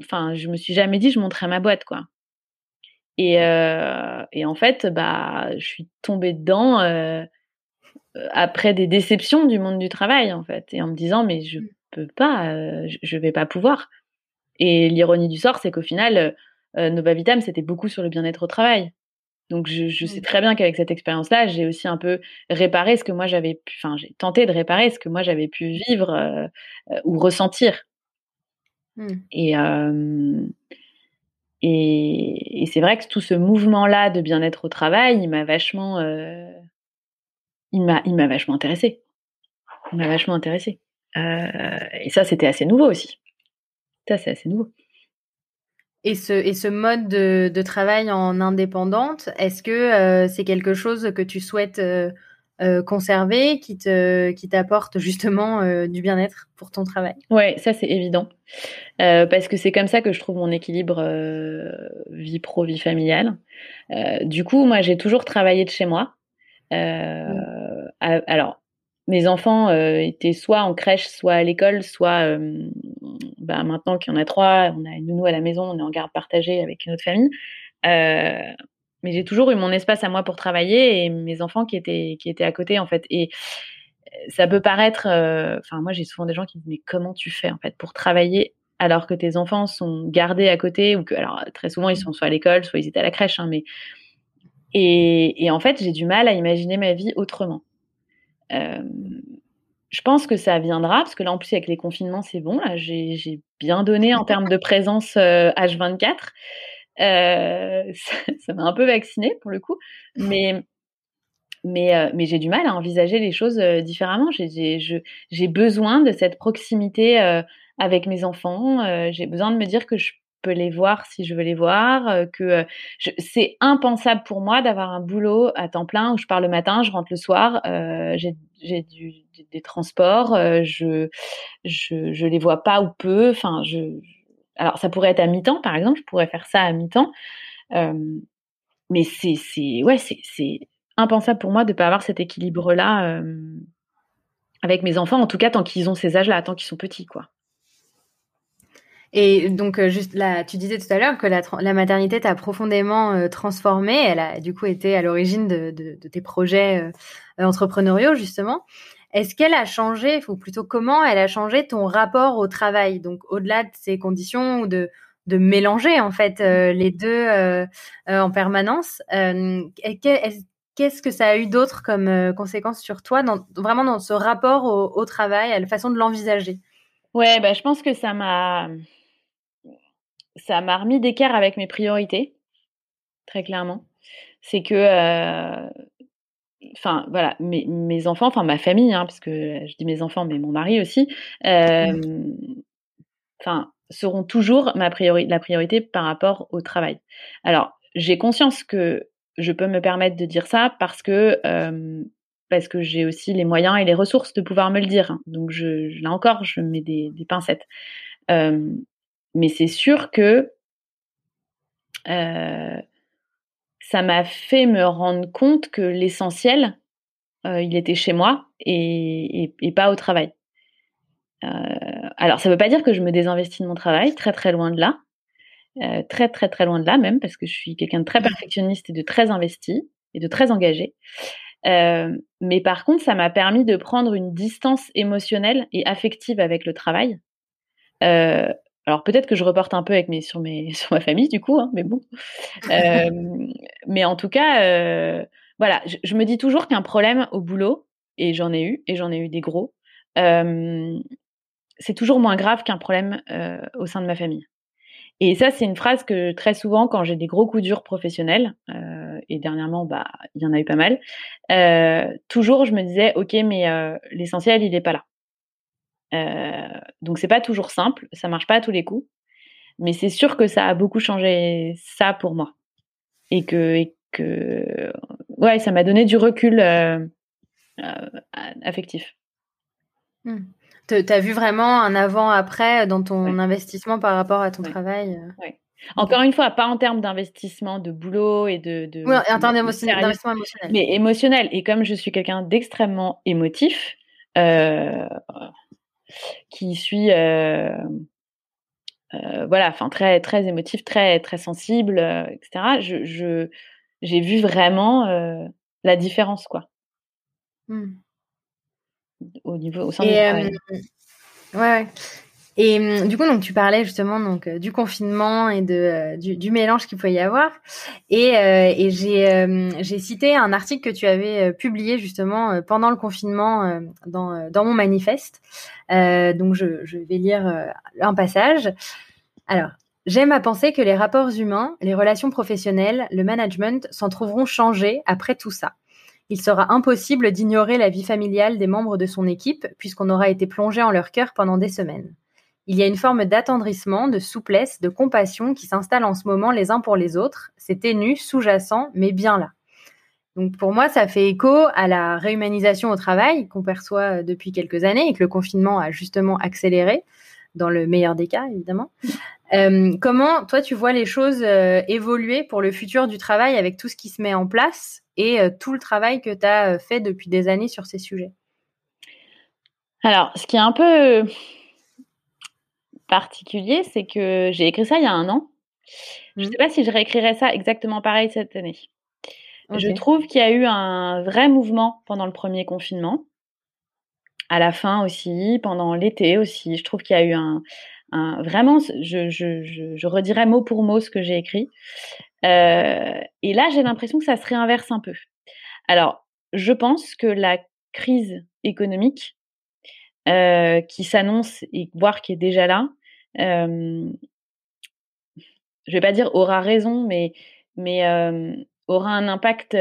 enfin, je me suis jamais dit je montrais ma boîte quoi. Et, et en fait, bah, je suis tombée dedans après des déceptions du monde du travail en fait, et en me disant mais je mmh. Peux pas, je vais pas pouvoir. Et l'ironie du sort, c'est qu'au final, Nova Vitam, c'était beaucoup sur le bien-être au travail. Donc je, sais très bien qu'avec cette expérience-là, j'ai aussi un peu réparé ce que moi j'avais pu, enfin j'ai tenté de réparer ce que moi j'avais pu vivre euh, euh, ou ressentir. Mmh. Et, et, c'est vrai que tout ce mouvement-là de bien-être au travail, il m'a vachement, euh, il m'a, il m'a vachement intéressé. Il m'a vachement intéressé. Et ça, c'était assez nouveau aussi. Ça, c'est assez nouveau. Et ce, et ce mode de, de travail en indépendante, est-ce que euh, c'est quelque chose que tu souhaites euh, euh, conserver, qui te, qui t'apporte justement du bien-être pour ton travail? Ouais, ça c'est évident, parce que c'est comme ça que je trouve mon équilibre vie pro vie familiale. du coup, moi j'ai toujours travaillé de chez moi. alors mes enfants euh, étaient soit en crèche, soit à l'école, soit euh, bah, maintenant qu'il y en a trois, on a une nounou à la maison, on est en garde partagée avec une autre famille. Euh, mais j'ai toujours eu mon espace à moi pour travailler et mes enfants qui étaient qui étaient à côté en fait. Et ça peut paraître, enfin moi j'ai souvent des gens qui me disent mais comment tu fais en fait pour travailler alors que tes enfants sont gardés à côté ou que alors très souvent ils sont soit à l'école, soit ils étaient à la crèche, hein, mais et, et en fait j'ai du mal à imaginer ma vie autrement. Euh, je pense que ça viendra, parce que là, en plus, avec les confinements, c'est bon. Là, j'ai bien donné en termes de présence H24. Euh, euh, ça m'a un peu vacciné pour le coup. Mais, mais, mais j'ai du mal à envisager les choses différemment. J'ai besoin de cette proximité avec mes enfants. j'ai besoin de me dire que je peux les voir si je veux les voir, que c'est impensable pour moi d'avoir un boulot à temps plein où je pars le matin, je rentre le soir, j'ai des transports, je, je je les vois pas ou peu, enfin je alors ça pourrait être à mi-temps par exemple, je pourrais faire ça à mi-temps, mais c'est c'est ouais c'est impensable pour moi de pas avoir cet équilibre là avec mes enfants, en tout cas tant qu'ils ont ces âges-là, tant qu'ils sont petits quoi. Et donc, euh, juste là, tu disais tout à l'heure que la, la maternité t'a profondément euh, transformée. Elle a du coup été à l'origine de, de, de, tes projets euh, entrepreneuriaux, justement. Est-ce qu'elle a changé, ou plutôt comment elle a changé ton rapport au travail? Donc, au-delà de ces conditions ou de, de mélanger, en fait, les deux en permanence, qu'est-ce que ça a eu d'autre comme conséquence sur toi, dans, vraiment dans ce rapport au, au travail, à la façon de l'envisager? Ouais, bah, je pense que ça m'a ça m'a remis d'équerre avec mes priorités, très clairement. C'est que, euh, enfin voilà, mes, mes, enfants, enfin ma famille, hein, parce que je dis mes enfants, mais mon mari aussi, euh, enfin seront toujours ma priorité, la priorité par rapport au travail. Alors j'ai conscience que je peux me permettre de dire ça parce que euh, parce que j'ai aussi les moyens et les ressources de pouvoir me le dire. Hein. Donc je, là encore, je mets des, des pincettes. Euh, mais c'est sûr que euh, ça m'a fait me rendre compte que l'essentiel, euh, il était chez moi et, pas au travail. Euh, alors, ça ne veut pas dire que je me désinvestis de mon travail, très très loin de là. très très très loin de là même, parce que je suis quelqu'un de très mmh. perfectionniste et de très investi et de très engagé. mais par contre, ça m'a permis de prendre une distance émotionnelle et affective avec le travail. Alors peut-être que je reporte un peu avec mes, sur, mes, ma famille du coup, hein, mais bon. mais en tout cas, voilà, je, me dis toujours qu'un problème au boulot, et j'en ai eu, et j'en ai eu des gros, c'est toujours moins grave qu'un problème au sein de ma famille. Et ça, c'est une phrase que très souvent, quand j'ai des gros coups durs professionnels, euh, et dernièrement, bah, il y en a eu pas mal, euh, toujours je me disais, ok, mais euh, l'essentiel, il n'est pas là. Euh, donc c'est pas toujours simple, ça marche pas à tous les coups, mais c'est sûr que ça a beaucoup changé ça pour moi, et que, et que ouais, ça m'a donné du recul euh, euh, affectif. Mmh. Tu as vu vraiment un avant-après dans ton investissement par rapport à ton travail euh? Encore une fois, pas en termes d'investissement, de boulot et de. oui, en termes d'investissement émotionnel. Mais émotionnel. Et comme je suis quelqu'un d'extrêmement émotif, euh, qui suis. Euh, voilà, enfin très très émotif, très très sensible, etc. Je j'ai vu vraiment la différence quoi. Mmh au niveau au sein du travail. ouais, Et du coup, donc tu parlais justement donc du confinement et de du, mélange qu'il pouvait y avoir. Et, et j'ai j'ai cité un article que tu avais publié justement pendant le confinement dans dans mon manifeste. donc je, je vais lire un passage. Alors. J'aime à penser que les rapports humains, les relations professionnelles, le management s'en trouveront changés après tout ça il sera impossible d'ignorer la vie familiale des membres de son équipe puisqu'on aura été plongé en leur cœur pendant des semaines. Il y a une forme d'attendrissement, de souplesse, de compassion qui s'installe en ce moment les uns pour les autres. C'est ténu, sous-jacent, mais bien là. Donc pour moi, ça fait écho à la réhumanisation au travail qu'on perçoit depuis quelques années et que le confinement a justement accéléré, dans le meilleur des cas évidemment. Euh, comment toi tu vois les choses euh, évoluer pour le futur du travail avec tout ce qui se met en place et euh, tout le travail que tu as euh, fait depuis des années sur ces sujets? Alors, ce qui est un peu particulier, c'est que j'ai écrit ça il y a un an. Je ne mmh. sais pas si je réécrirais ça exactement pareil cette année. Je trouve qu'il y a eu un vrai mouvement pendant le premier confinement, à la fin aussi, pendant l'été aussi. Je trouve qu'il y a eu un, vraiment, je, je, redirais mot pour mot ce que j'ai écrit. Euh, et là, j'ai l'impression que ça se réinverse un peu. Alors, je pense que la crise économique euh, qui s'annonce et voire qui est déjà là, euh, je vais pas dire aura raison, mais, aura un impact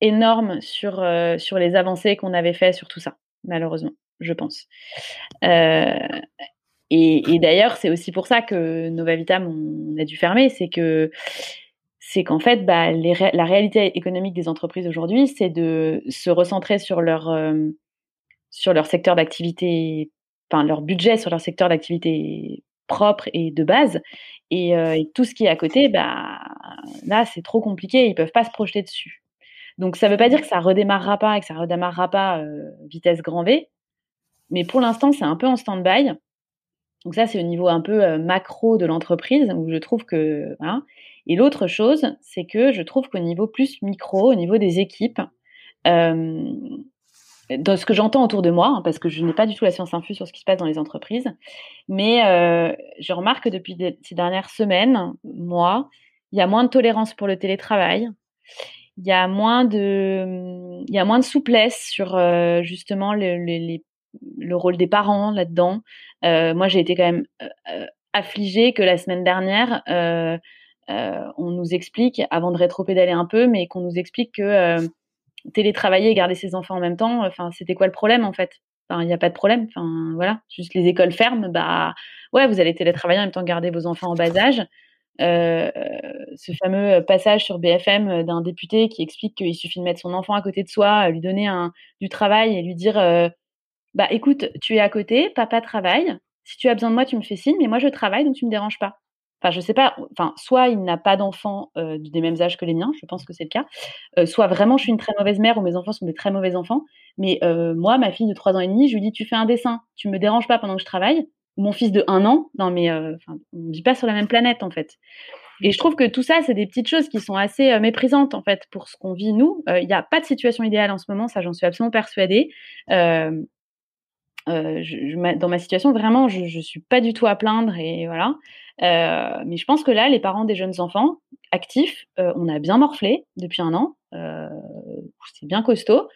énorme sur, les avancées qu'on avait fait sur tout ça, malheureusement, je pense. Et, d'ailleurs, c'est aussi pour ça que Nova Vitam, on a dû fermer, c'est que c'est qu'en fait, bah, la réalité économique des entreprises aujourd'hui, c'est de se recentrer sur leur secteur d'activité, leur budget sur leur secteur d'activité propre et de base, et, euh, tout ce qui est à côté, bah là, c'est trop compliqué, ils peuvent pas se projeter dessus. Donc ça veut pas dire que ça redémarrera pas et que ça redémarrera pas euh, vitesse grand V, mais pour l'instant, c'est un peu en stand-by. Donc ça, c'est au niveau un peu macro de l'entreprise où je trouve que voilà. Et l'autre chose, c'est que je trouve qu'au niveau plus micro, au niveau des équipes, euh, dans ce que j'entends autour de moi, hein, parce que je n'ai pas du tout la science infuse sur ce qui se passe dans les entreprises, mais euh, je remarque que depuis ces dernières semaines, moi, il y a moins de tolérance pour le télétravail, il y a moins de, il y a moins de souplesse sur euh, justement les, les, le rôle des parents là-dedans. Euh, moi, j'ai été quand même euh, euh, affligée que la semaine dernière, on nous explique, avant de rétro-pédaler un peu, mais qu'on nous explique que télétravailler et garder ses enfants en même temps, enfin, c'était quoi le problème en fait? Il n'y a pas de problème. Enfin, voilà, juste les écoles ferment, bah ouais, vous allez télétravailler en même temps garder vos enfants en bas âge. ce fameux passage sur BFM d'un député qui explique qu'il suffit de mettre son enfant à côté de soi, lui donner un, du travail et lui dire bah écoute, tu es à côté, papa travaille. Si tu as besoin de moi, tu me fais signe, mais moi je travaille, donc tu me déranges pas. Enfin, je sais pas. Enfin, soit il n'a pas d'enfants euh, des mêmes âges que les miens, je pense que c'est le cas. Euh, soit vraiment je suis une très mauvaise mère ou mes enfants sont des très mauvais enfants. Mais euh, moi, ma fille de 3 ans et demi, je lui dis tu fais un dessin, tu me déranges pas pendant que je travaille. Mon fils de 1 an, non mais on ne vit pas sur la même planète en fait. Et je trouve que tout ça, c'est des petites choses qui sont assez méprisantes en fait pour ce qu'on vit nous. Il n'y a pas de situation idéale en ce moment, ça j'en suis absolument persuadée. Euh, dans ma situation, vraiment, je, ne suis pas du tout à plaindre et voilà. mais je pense que là, les parents des jeunes enfants actifs, on a bien morflé depuis un an. c'est bien costaud.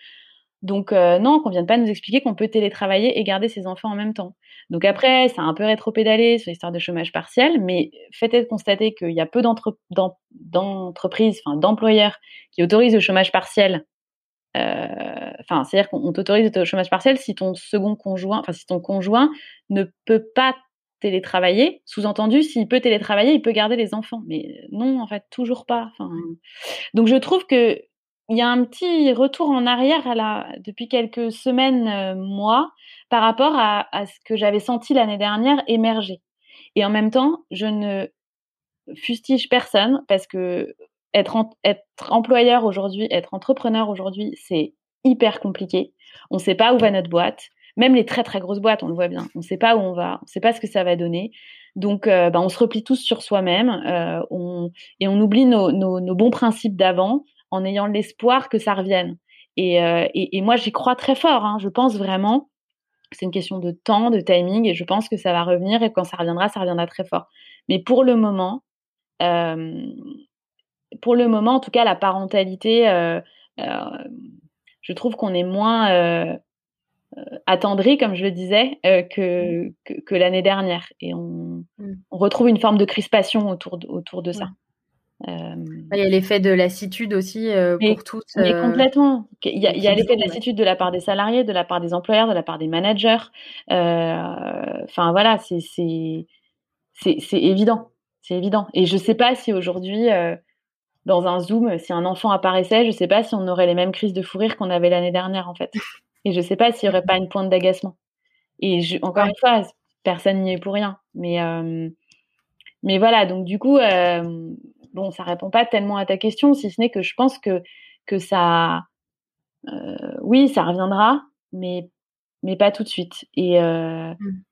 Donc non, qu'on vienne pas nous expliquer qu'on peut télétravailler et garder ses enfants en même temps. Donc après, c'est un peu rétro-pédalé sur l'histoire de chômage partiel, mais faites constater qu'il y a peu d'entreprises, d'employeurs qui autorisent le chômage partiel. Enfin, c'est-à-dire qu'on t'autorise le chômage partiel si ton second conjoint, enfin si ton conjoint ne peut pas télétravailler. Sous-entendu, s'il peut télétravailler, il peut garder les enfants. Mais non, en fait, toujours pas. Enfin, donc je trouve que il y a un petit retour en arrière à la, depuis quelques semaines, euh, mois, par rapport à, ce que j'avais senti l'année dernière émerger. Et en même temps, je ne fustige personne parce que être, être employeur aujourd'hui, être entrepreneur aujourd'hui, c'est hyper compliqué. On ne sait pas où va notre boîte. Même les très très grosses boîtes, on le voit bien. On ne sait pas où on va, on ne sait pas ce que ça va donner. Donc, euh, bah, on se replie tous sur soi-même euh, et on oublie nos, bons principes d'avant en ayant l'espoir que ça revienne. Et, euh, moi, j'y crois très fort. Hein. Je pense vraiment c'est une question de temps, de timing, et je pense que ça va revenir, et quand ça reviendra, ça reviendra très fort. Mais pour le moment, pour le moment, en tout cas, la parentalité, euh, je trouve qu'on est moins attendri, comme je le disais, que, mmh. que, que l'année dernière. Et on, mmh. on, retrouve une forme de crispation autour de, autour de ça. Euh, il y a l'effet de lassitude aussi euh, pour tous. Mais euh, complètement. Il y a, l'effet de lassitude de la part des salariés, de la part des employeurs, de la part des managers. Enfin voilà, c'est évident. C'est évident. Et je ne sais pas si aujourd'hui, dans un Zoom, si un enfant apparaissait, je ne sais pas si on aurait les mêmes crises de fou rire qu'on avait l'année dernière en fait. Et je ne sais pas s'il n'y aurait pas une pointe d'agacement. Et encore une fois, personne n'y est pour rien. Mais, mais voilà, donc du coup, bon, ça répond pas tellement à ta question, si ce n'est que je pense que, que ça, euh, oui, ça reviendra, mais, mais pas tout de suite. Et, euh, mmh.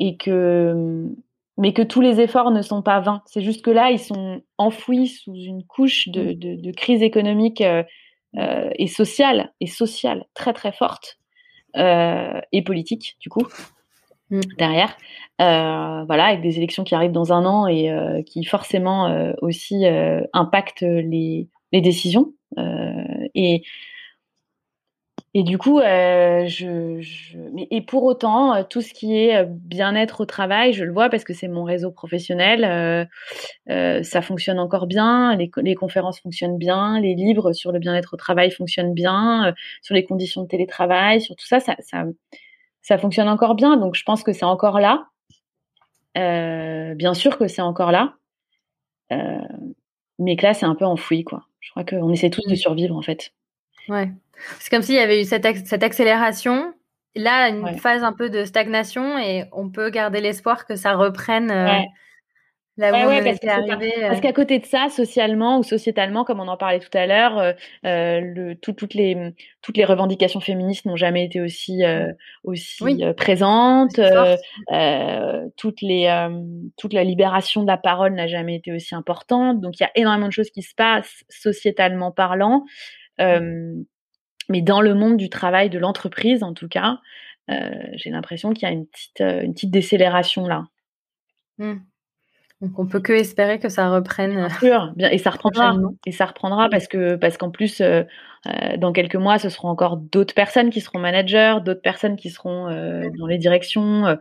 et que, mais que tous les efforts ne sont pas vains. C'est juste que là, ils sont enfouis sous une couche de, de, crise économique euh, et sociale, et sociale très très forte, et politique, du coup. Mmh. derrière. Euh, voilà, avec des élections qui arrivent dans un an et euh, qui forcément euh, aussi impactent les, les décisions. et et du coup, je, je, mais, et pour autant, tout ce qui est bien-être au travail, je le vois parce que c'est mon réseau professionnel. ça fonctionne encore bien, les, les, conférences fonctionnent bien, les livres sur le bien-être au travail fonctionnent bien, sur les conditions de télétravail, sur tout ça, ça, ça ça fonctionne encore bien. Donc, je pense que c'est encore là. Euh, bien sûr que c'est encore là. Euh, mais que là, c'est un peu enfoui, quoi. Je crois qu'on essaie tous de mmh. survivre, en fait. Ouais. C'est comme s'il y avait eu cette, cette accélération. Là, une phase un peu de stagnation et on peut garder l'espoir que ça reprenne. Euh, parce, qu'à côté de ça, socialement ou sociétalement, comme on en parlait tout à l'heure, euh, euh, toutes les toutes les revendications féministes n'ont jamais été aussi euh, aussi présentes. toutes les toute la libération de la parole n'a jamais été aussi importante. Donc il y a énormément de choses qui se passent sociétalement parlant. Mais dans le monde du travail, de l'entreprise en tout cas, j'ai l'impression qu'il y a une petite une petite décélération là. Mmh. Donc on peut que espérer que ça reprenne. Bien sûr, bien, et ça reprendra. Et ça reprendra parce que parce qu'en plus, euh, euh, dans quelques mois, ce seront encore d'autres personnes qui seront managers, d'autres personnes qui seront euh, dans les directions.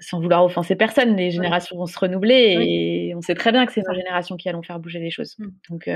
Sans vouloir offenser personne, les générations vont se renouveler et on sait très bien que c'est nos générations qui allons faire bouger les choses. Mmh. Donc,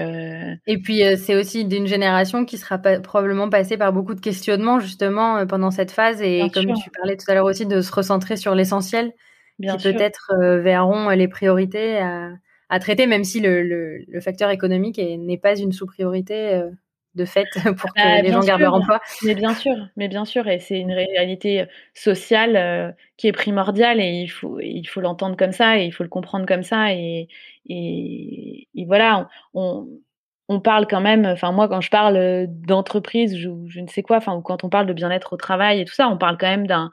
Et puis c'est aussi d'une génération qui sera probablement passée par beaucoup de questionnements justement pendant cette phase. Et comme tu parlais tout à l'heure aussi de se recentrer sur l'essentiel qui peut-être euh, verront les priorités à, traiter, même si le, le, facteur économique n'est pas une sous-priorité euh, de fait pour que bah, les gens gardent leur emploi. Mais bien sûr, mais bien sûr, et c'est une réalité sociale euh, qui est primordiale et il faut il faut l'entendre comme ça et il faut le comprendre comme ça et et, voilà, on, on parle quand même, enfin moi quand je parle d'entreprise, je, je, ne sais quoi, enfin quand on parle de bien-être au travail et tout ça, on parle quand même d'un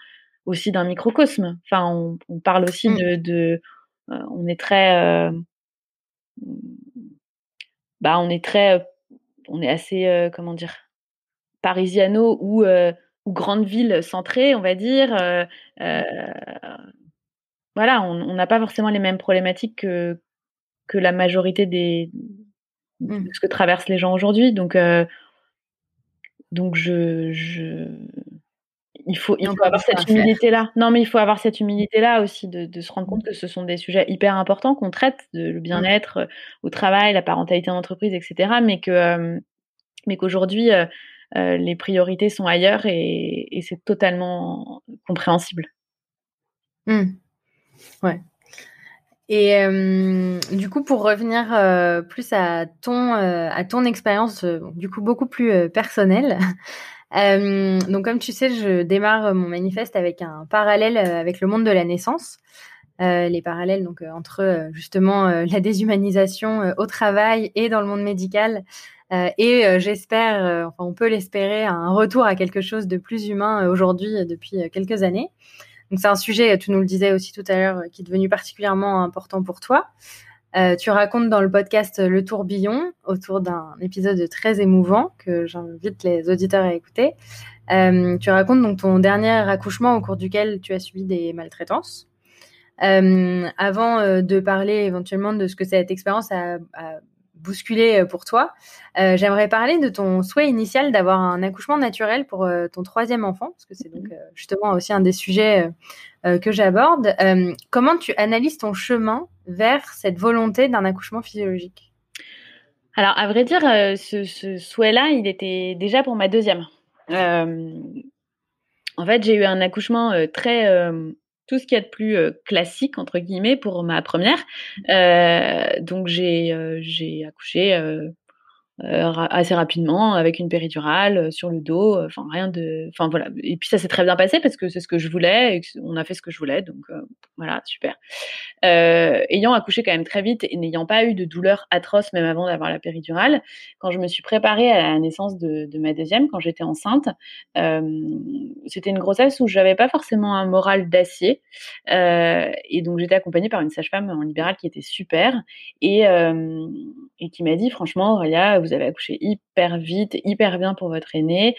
aussi d'un microcosme. Enfin, on, parle aussi mmh. de, on est très, bah, on est très, on est assez, comment dire, parisiano ou, ou grande ville centrée, on va dire. voilà, on n'a pas forcément les mêmes problématiques que, que la majorité des, de mmh. ce que traversent les gens aujourd'hui. Donc, donc je, je, il faut, il faut avoir cette humilité-là. Non, mais il faut avoir cette humilité-là aussi de, se rendre compte que ce sont des sujets hyper importants qu'on traite, de, le mmh. bien-être euh, au travail, la parentalité en entreprise, etc. Mais que, euh, mais qu'aujourd'hui, euh, les priorités sont ailleurs et, c'est totalement compréhensible. Mmh. Ouais. Et du coup, pour revenir plus à ton, à ton expérience, du coup beaucoup plus personnelle, euh, donc, comme tu sais, je démarre mon manifeste avec un parallèle euh, avec le monde de la naissance. Euh, les parallèles donc euh, entre euh, justement la déshumanisation au travail et dans le monde médical. et j'espère, enfin on peut l'espérer, un retour à quelque chose de plus humain aujourd'hui depuis quelques années. Donc c'est un sujet, tu nous le disais aussi tout à l'heure, qui est devenu particulièrement important pour toi. Euh, tu racontes dans le podcast Le Tourbillon, autour d'un épisode très émouvant que j'invite les auditeurs à écouter. Euh, tu racontes donc ton dernier accouchement au cours duquel tu as subi des maltraitances. Euh, avant de parler éventuellement de ce que cette expérience a, a bousculé pour toi, j'aimerais parler de ton souhait initial d'avoir un accouchement naturel pour ton troisième enfant, parce que c'est donc justement aussi un des sujets que j'aborde. comment tu analyses ton chemin vers cette volonté d'un accouchement physiologique? Alors, à vrai dire, euh, ce, souhait-là, il était déjà pour ma deuxième. Euh, en fait, j'ai eu un accouchement euh, très tout ce qu'il y a de plus classique entre guillemets pour ma première. donc j'ai j'ai accouché euh, assez rapidement avec une péridurale euh, sur le dos, euh, enfin rien de, enfin voilà. Et puis ça s'est très bien passé parce que c'est ce que je voulais, et on a fait ce que je voulais, donc voilà super. ayant accouché quand même très vite et n'ayant pas eu de douleur atroce même avant d'avoir la péridurale, quand je me suis préparée à la naissance de, de ma deuxième, quand j'étais enceinte, c'était une grossesse où j'avais pas forcément un moral d'acier, et donc j'étais accompagnée par une sage-femme en libéral qui était super et, et qui m'a dit franchement Aurélia vous avez accouché hyper vite, hyper bien pour votre aîné.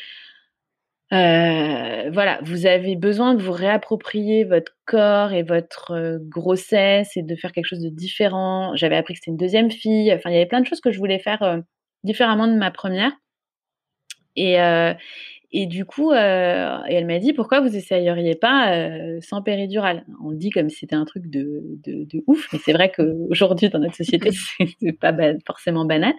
Euh, voilà, vous avez besoin de vous réapproprier votre corps et votre euh, grossesse et de faire quelque chose de différent. J'avais appris que c'était une deuxième fille. Enfin, il y avait plein de choses que je voulais faire euh, différemment de ma première. Et, et du coup, euh, elle m'a dit pourquoi vous essayeriez pas euh, sans péridurale? On dit comme si c'était un truc de, de, de ouf, mais c'est vrai qu'aujourd'hui dans notre société c'est pas forcément banal.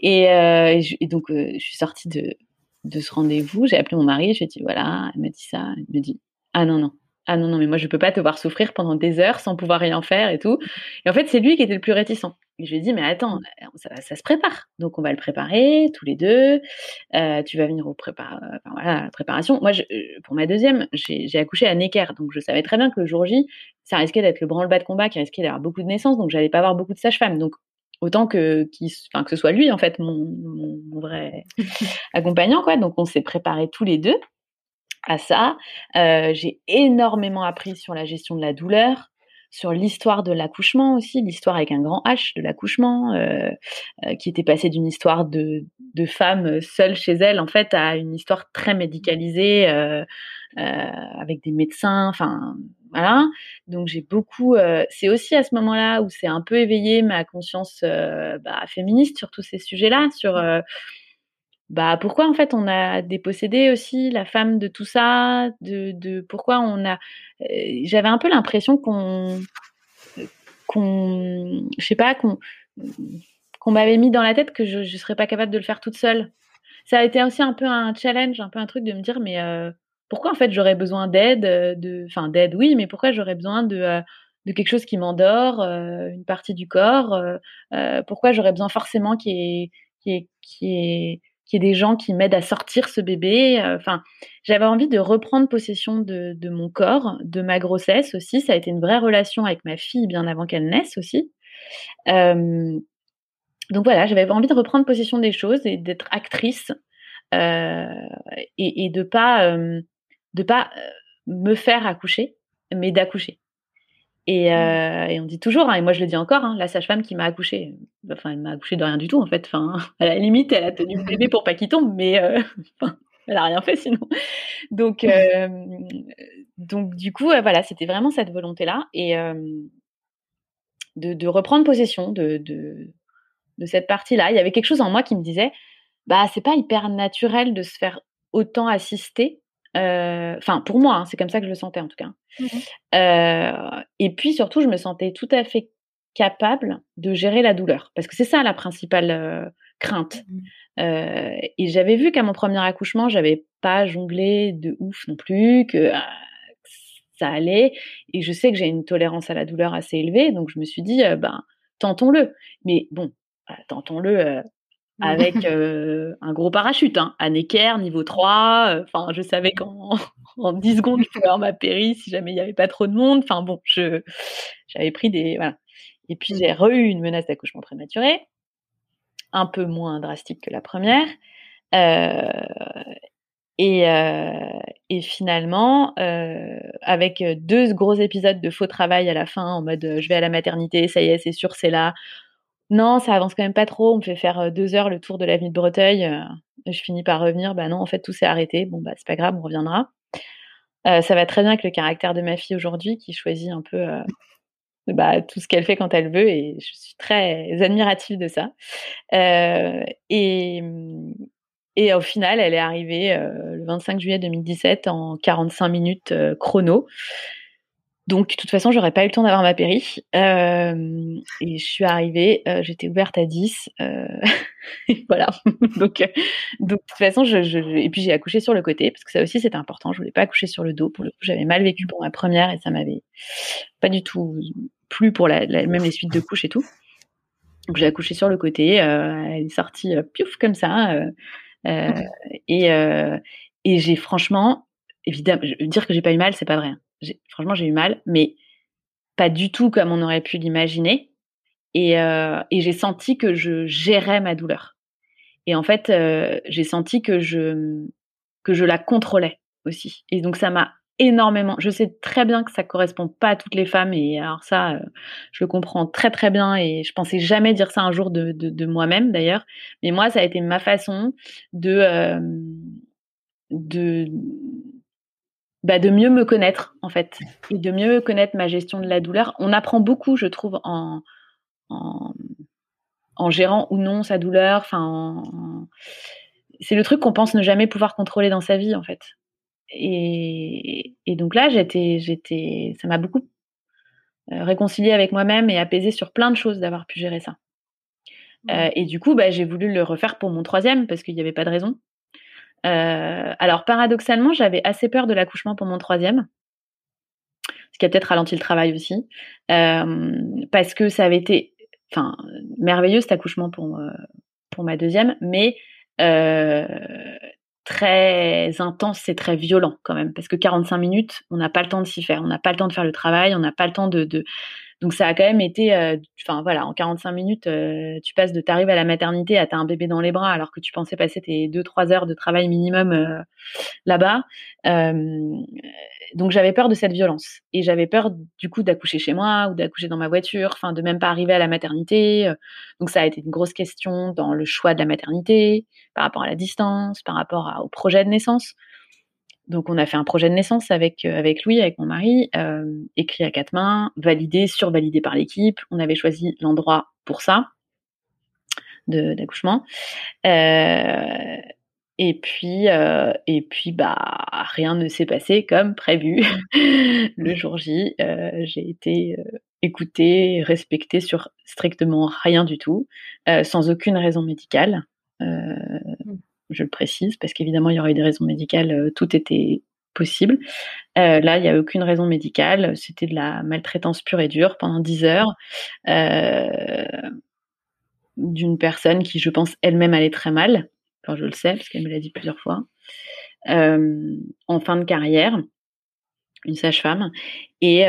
Et, euh, et, donc euh, je suis sortie de, ce rendez-vous, j'ai appelé mon mari, je lui ai dit voilà, elle m'a dit ça, elle me dit ah non non, ah non non mais moi je peux pas te voir souffrir pendant des heures sans pouvoir rien faire et tout. Et en fait c'est lui qui était le plus réticent. Et je lui ai dit, mais attends, mmh. ça, se prépare. Donc, on va le préparer tous les deux. Euh, tu vas venir au prépa enfin, voilà, la préparation. Moi, euh, pour ma deuxième, j'ai accouché à Necker. Donc, je savais très bien que le jour J, ça risquait d'être le branle-bas de combat, qui risquait d'avoir beaucoup de naissances. Donc, j'allais pas avoir beaucoup de sages-femmes. Donc, autant que, enfin, que ce soit lui, en fait, mon, mon, vrai accompagnant, quoi. Donc, on s'est préparés tous les deux à ça. Euh, j'ai énormément appris sur la gestion de la douleur, sur l'histoire de l'accouchement aussi, l'histoire avec un grand H de l'accouchement, euh, euh, qui était passée d'une histoire de, de femme seule chez elle, en fait, à une histoire très médicalisée, euh, avec des médecins, enfin, voilà. Donc j'ai beaucoup. c'est aussi à ce moment-là où c'est un peu éveillé ma conscience bah, féministe sur tous ces sujets-là, sur bah pourquoi en fait on a dépossédé aussi la femme de tout ça, de, de pourquoi on a. Euh, j'avais un peu l'impression qu'on, qu'on, je sais pas, qu'on, qu'on m'avait mis dans la tête que je, je serais pas capable de le faire toute seule. Ça a été aussi un peu un challenge, un peu un truc de me dire mais euh, pourquoi en fait j'aurais besoin d'aide, euh, de, enfin d'aide oui, mais pourquoi j'aurais besoin de de quelque chose qui m'endort, une partie du corps. pourquoi j'aurais besoin forcément qui est qui est, qui est qu'il y ait des gens qui m'aident à sortir ce bébé. Euh, enfin, j'avais envie de reprendre possession de, mon corps, de ma grossesse aussi. Ça a été une vraie relation avec ma fille bien avant qu'elle naisse aussi. Euh, donc voilà, j'avais envie de reprendre possession des choses et d'être actrice euh, et, de pas de pas me faire accoucher, mais d'accoucher. Et, euh, et, on dit toujours, hein, et moi je le dis encore, hein, la sage-femme qui m'a accouché, enfin elle m'a accouché de rien du tout en fait. Enfin, à la limite, elle a tenu le bébé pour pas qu'il tombe, mais euh, elle a rien fait sinon. Donc, euh, donc du coup, voilà, c'était vraiment cette volonté-là et de, de, reprendre possession de, de, de cette partie-là. Il y avait quelque chose en moi qui me disait, bah c'est pas hyper naturel de se faire autant assister Enfin, pour moi, hein, c'est comme ça que je le sentais en tout cas. Mmh et puis surtout, je me sentais tout à fait capable de gérer la douleur, parce que c'est ça la principale crainte. Mmh et j'avais vu qu'à mon premier accouchement, j'avais pas jonglé de ouf non plus, que ça allait. Et je sais que j'ai une tolérance à la douleur assez élevée, donc je me suis dit, ben, tentons-le. Mais bon, tentons-le avec un gros parachute, hein, à Necker, niveau 3. Enfin, je savais qu'en en 10 secondes, je pouvais avoir ma péri si jamais il n'y avait pas trop de monde. Enfin bon, j'avais pris des. Et puis j'ai re une menace d'accouchement prématuré, un peu moins drastique que la première. et, et, finalement, avec deux gros épisodes de faux travail à la fin, en mode je vais à la maternité, ça y est, c'est sûr, c'est là, non, ça avance quand même pas trop. On me fait faire deux heures le tour de la ville de Breteuil. je finis par revenir. Bah non, en fait, tout s'est arrêté. Bon, bah, c'est pas grave, on reviendra. ça va très bien avec le caractère de ma fille aujourd'hui qui choisit un peu bah, tout ce qu'elle fait quand elle veut et je suis très admirative de ça. mmh, et au final, elle est arrivée le 25 juillet 2017 en 45 minutes chrono. Donc, de toute façon, j'aurais pas eu le temps d'avoir ma péri. Euh, et je suis arrivée, euh, j'étais ouverte à 10. Euh, voilà. donc, de toute façon, et puis j'ai accouché sur le côté, parce que ça aussi, c'était important. Je voulais pas accoucher sur le dos. Pour le coup, j'avais mal vécu pour ma première et ça m'avait pas du tout plu pour la, même les suites de couches et tout. Donc, j'ai accouché sur le côté. elle est sortie piouf comme ça. et et j'ai franchement, évidemment, dire que j'ai pas eu mal, c'est pas vrai. Franchement, j'ai eu mal, mais pas du tout comme on aurait pu l'imaginer. Et, euh, j'ai senti que je gérais ma douleur. Et en fait, euh, j'ai senti que je, la contrôlais aussi. Et donc, ça m'a énormément. Je sais très bien que ça correspond pas à toutes les femmes. Et alors, ça, euh, je le comprends très, très bien. Et je pensais jamais dire ça un jour de, moi-même, d'ailleurs. Mais moi, ça a été ma façon de bah, de mieux me connaître en fait et de mieux connaître ma gestion de la douleur. On apprend beaucoup, je trouve, en, en, en gérant ou non sa douleur. Enfin, c'est le truc qu'on pense ne jamais pouvoir contrôler dans sa vie en fait. Et, et donc là, j'étais, j'étais, ça m'a beaucoup euh, réconcilié avec moi-même et apaisé sur plein de choses d'avoir pu gérer ça. Euh, et du coup, bah, j'ai voulu le refaire pour mon troisième parce qu'il n'y avait pas de raison. Euh, alors paradoxalement, j'avais assez peur de l'accouchement pour mon troisième, ce qui a peut-être ralenti le travail aussi, euh, parce que ça avait été, enfin, merveilleux cet accouchement pour euh, pour ma deuxième, mais très intense et très violent quand même, parce que 45 minutes, on n'a pas le temps de s'y faire, on n'a pas le temps de faire le travail, on n'a pas le temps de, de, donc ça a quand même été, euh, enfin voilà, en 45 minutes, euh, tu passes de t'arrives à la maternité à t'as un bébé dans les bras alors que tu pensais passer tes 2-3 heures de travail minimum euh, là-bas. donc j'avais peur de cette violence et j'avais peur du coup d'accoucher chez moi ou d'accoucher dans ma voiture, enfin de même pas arriver à la maternité. donc ça a été une grosse question dans le choix de la maternité, par rapport à la distance, par rapport au projet de naissance. Donc on a fait un projet de naissance avec euh, Louis, avec mon mari, euh, écrit à quatre mains, validé, survalidé par l'équipe. On avait choisi l'endroit pour ça d'accouchement. Euh, et puis et puis bah rien ne s'est passé comme prévu. Le jour J, j'ai été écoutée, respectée sur strictement rien du tout, sans aucune raison médicale. Je le précise, parce qu'évidemment, il y aurait eu des raisons médicales, euh, tout était possible. Euh, là, il n'y a aucune raison médicale, c'était de la maltraitance pure et dure pendant 10 heures euh, d'une personne qui, je pense, elle-même allait très mal. Enfin, je le sais, parce qu'elle me l'a dit plusieurs fois. en fin de carrière, une sage-femme, et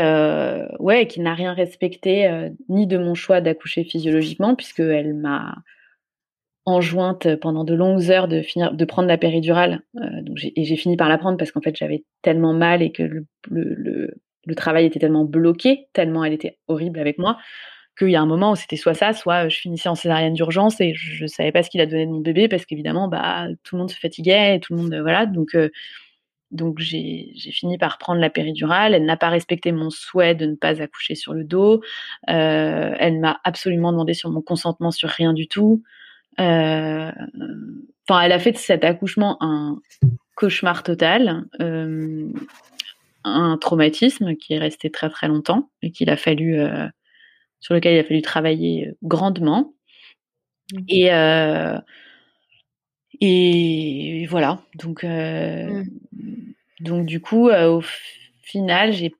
ouais, qui n'a rien respecté ni de mon choix d'accoucher physiologiquement, puisqu'elle m'a enjointe pendant de longues heures de finir de prendre la péridurale euh, donc et j'ai fini par la prendre parce qu'en fait j'avais tellement mal et que le, travail était tellement bloqué, tellement elle était horrible avec moi, qu'il y a un moment où c'était soit ça, soit je finissais en césarienne d'urgence et je, ne savais pas ce qu'il advenait de mon bébé parce qu'évidemment, bah, tout le monde se fatiguait et tout le monde, voilà. Donc, euh, donc j'ai fini par prendre la péridurale. Elle n'a pas respecté mon souhait de ne pas accoucher sur le dos. Euh, elle m'a absolument demandé sur mon consentement sur rien du tout. Euh, enfin, elle a fait de cet accouchement un cauchemar total, un traumatisme qui est resté très très longtemps et qu'il a fallu sur lequel il a fallu travailler grandement. Mmh. Et, euh, et voilà. Donc, euh, mmh. donc du coup, euh, au final, j'ai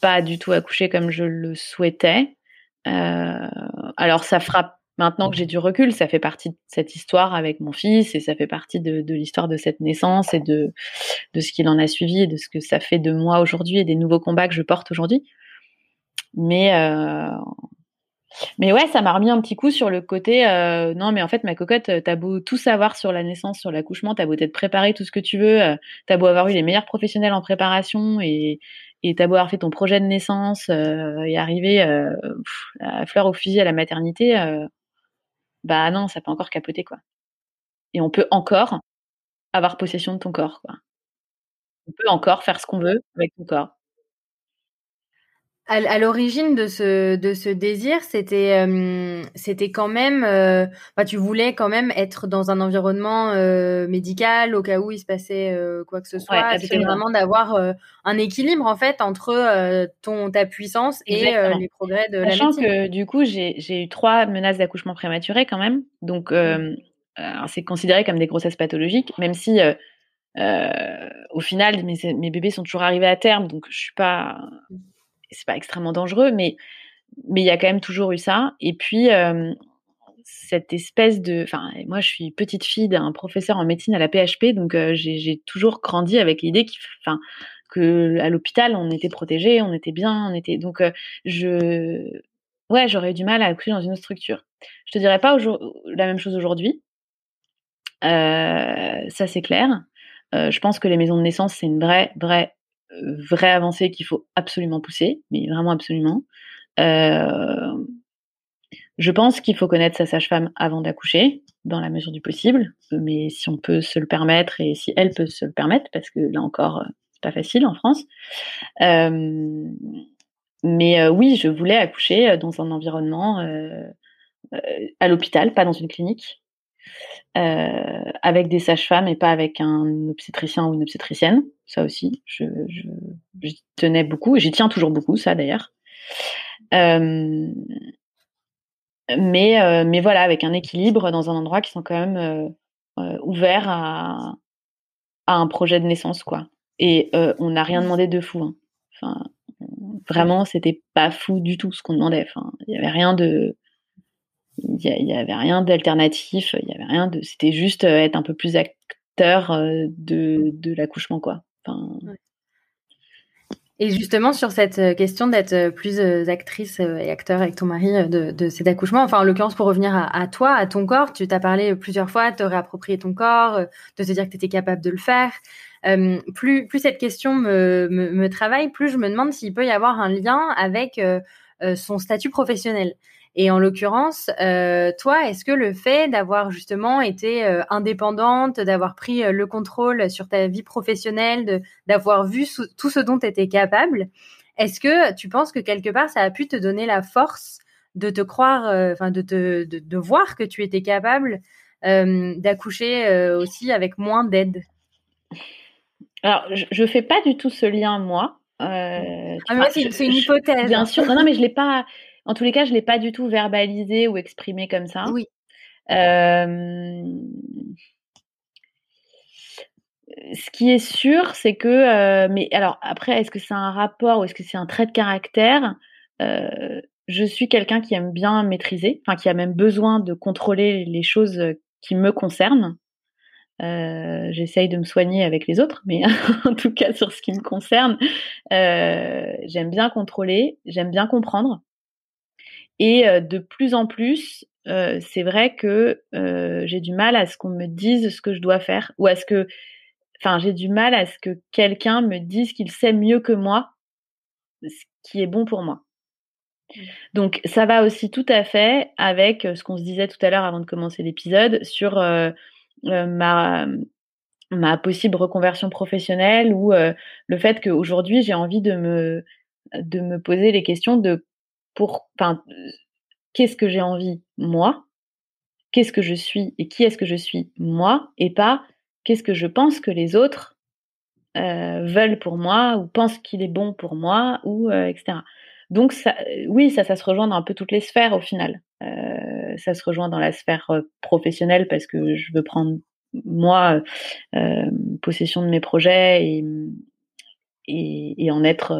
pas du tout accouché comme je le souhaitais. alors, ça fera maintenant que j'ai du recul, ça fait partie de cette histoire avec mon fils et ça fait partie de, l'histoire de cette naissance et de, de ce qu'il en a suivi et de ce que ça fait de moi aujourd'hui et des nouveaux combats que je porte aujourd'hui. Mais euh, mais ouais, ça m'a remis un petit coup sur le côté euh, non, mais en fait, ma cocotte, euh, t'as beau tout savoir sur la naissance, sur l'accouchement, t'as beau t'être préparé tout ce que tu veux, t'as beau avoir eu les meilleurs professionnels en préparation et et t'as beau avoir fait ton projet de naissance et arriver à fleur au fusil à la maternité, bah non, ça peut encore capoter quoi. Et on peut encore avoir possession de ton corps quoi. On peut encore faire ce qu'on veut avec ton corps à, l'origine de ce de ce désir, c'était euh, c'était quand même, euh, bah, tu voulais quand même être dans un environnement euh, médical au cas où il se passait quoi que ce soit. c'était vraiment d'avoir un équilibre en fait entre ton ta puissance et les progrès de la médecine. que du coup j'ai eu trois menaces d'accouchement prématuré quand même, donc mmh. c'est considéré comme des grossesses pathologiques, même si au final mes, mes bébés sont toujours arrivés à terme, donc je suis pas mmh c'est pas extrêmement dangereux, mais mais il y a quand même toujours eu ça. Et puis euh, cette espèce de, enfin, moi je suis petite fille d'un professeur en médecine à la PHP, donc euh, j'ai toujours grandi avec l'idée qu'il, que à l'hôpital on était protégé, on était bien, on était, donc euh, je, ouais, j'aurais eu du mal à accoucher dans une autre structure. Je te dirais pas la même chose aujourd'hui. ça c'est clair. je pense que les maisons de naissance c'est une vraie, vraie vraie avancée qu'il faut absolument pousser, mais vraiment absolument. Euh, je pense qu'il faut connaître sa sage-femme avant d'accoucher, dans la mesure du possible, mais si on peut se le permettre et si elle peut se le permettre, parce que là encore, c'est pas facile en France. Euh, mais euh, oui, je voulais accoucher dans un environnement à l'hôpital, pas dans une clinique, avec des sages-femmes et pas avec un obstétricien ou une obstétricienne. Ça aussi, je, j'y tenais beaucoup, et j'y tiens toujours beaucoup, ça d'ailleurs. Euh, mais, euh, mais voilà, avec un équilibre dans un endroit qui sont quand même euh, ouverts à, à un projet de naissance, quoi. Et on n'a rien demandé de fou. Hein. Enfin, vraiment, c'était pas fou du tout ce qu'on demandait. Enfin, il y avait rien de, il y, avait rien d'alternatif. Il y avait rien c'était juste être un peu plus acteur de, de l'accouchement, quoi. Et justement, sur cette euh, question d'être euh, plus euh, actrice et acteur avec ton mari de, cet accouchement, enfin, en l'occurrence, pour revenir à, toi, à ton corps, tu t'as parlé plusieurs fois de te réapproprier ton corps, de te dire que tu étais capable de le faire. plus, plus cette question me, travaille, plus je me demande s'il peut y avoir un lien avec son statut professionnel. Et en l'occurrence, euh, toi, est-ce que le fait d'avoir justement été euh, indépendante, d'avoir pris euh, le contrôle sur ta vie professionnelle, d'avoir vu tout ce dont tu étais capable, est-ce que tu penses que quelque part ça a pu te donner la force de te croire, enfin de te de, voir que tu étais capable d'accoucher aussi avec moins d'aide? Alors, je, ne fais pas du tout ce lien moi. ah, c'est une hypothèse. Bien sûr. Non, non, mais je l'ai pas en tous les cas, je ne l'ai pas du tout verbalisé ou exprimé comme ça. Oui. ce qui est sûr, c'est que, mais alors après, est-ce que c'est un rapport ou est-ce que c'est un trait de caractère? Je suis quelqu'un qui aime bien maîtriser, enfin qui a même besoin de contrôler les choses qui me concernent. J'essaye de me soigner avec les autres, mais en tout cas sur ce qui me concerne, j'aime bien contrôler, j'aime bien comprendre. Et de plus en plus, c'est vrai que j'ai du mal à ce qu'on me dise ce que je dois faire ou à ce que, enfin, j'ai du mal à ce que quelqu'un me dise qu'il sait mieux que moi ce qui est bon pour moi. Mmh. Donc ça va aussi tout à fait avec ce qu'on se disait tout à l'heure avant de commencer l'épisode sur ma, ma possible reconversion professionnelle ou le fait qu'aujourd'hui j'ai envie de me, de me poser les questions de pour, qu'est-ce que j'ai envie moi, qu'est-ce que je suis et qui est-ce que je suis moi? Et pas qu'est-ce que je pense que les autres veulent pour moi ou pensent qu'il est bon pour moi ou etc. Donc ça, oui, ça, ça se rejoint dans un peu toutes les sphères au final. ça se rejoint dans la sphère professionnelle parce que je veux prendre moi possession de mes projets et, et, en être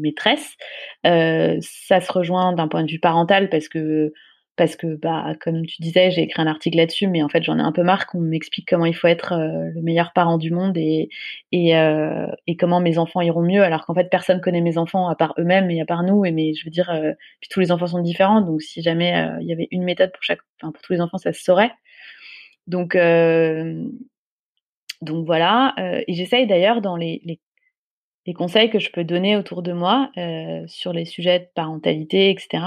maîtresse. ça se rejoint d'un point de vue parental parce que parce que, bah, comme tu disais, j'ai écrit un article là-dessus, mais en fait, j'en ai un peu marre qu'on m'explique comment il faut être euh, le meilleur parent du monde et, et, euh, et comment mes enfants iront mieux, alors qu'en fait, personne connaît mes enfants à part eux-mêmes et à part nous. Et mais je veux dire, euh, puis tous les enfants sont différents, donc si jamais il y avait une méthode pour chaque, enfin, pour tous les enfants, ça se saurait. Donc, donc voilà. et j'essaye d'ailleurs dans les les conseils que je peux donner autour de moi euh, sur les sujets de parentalité, etc.,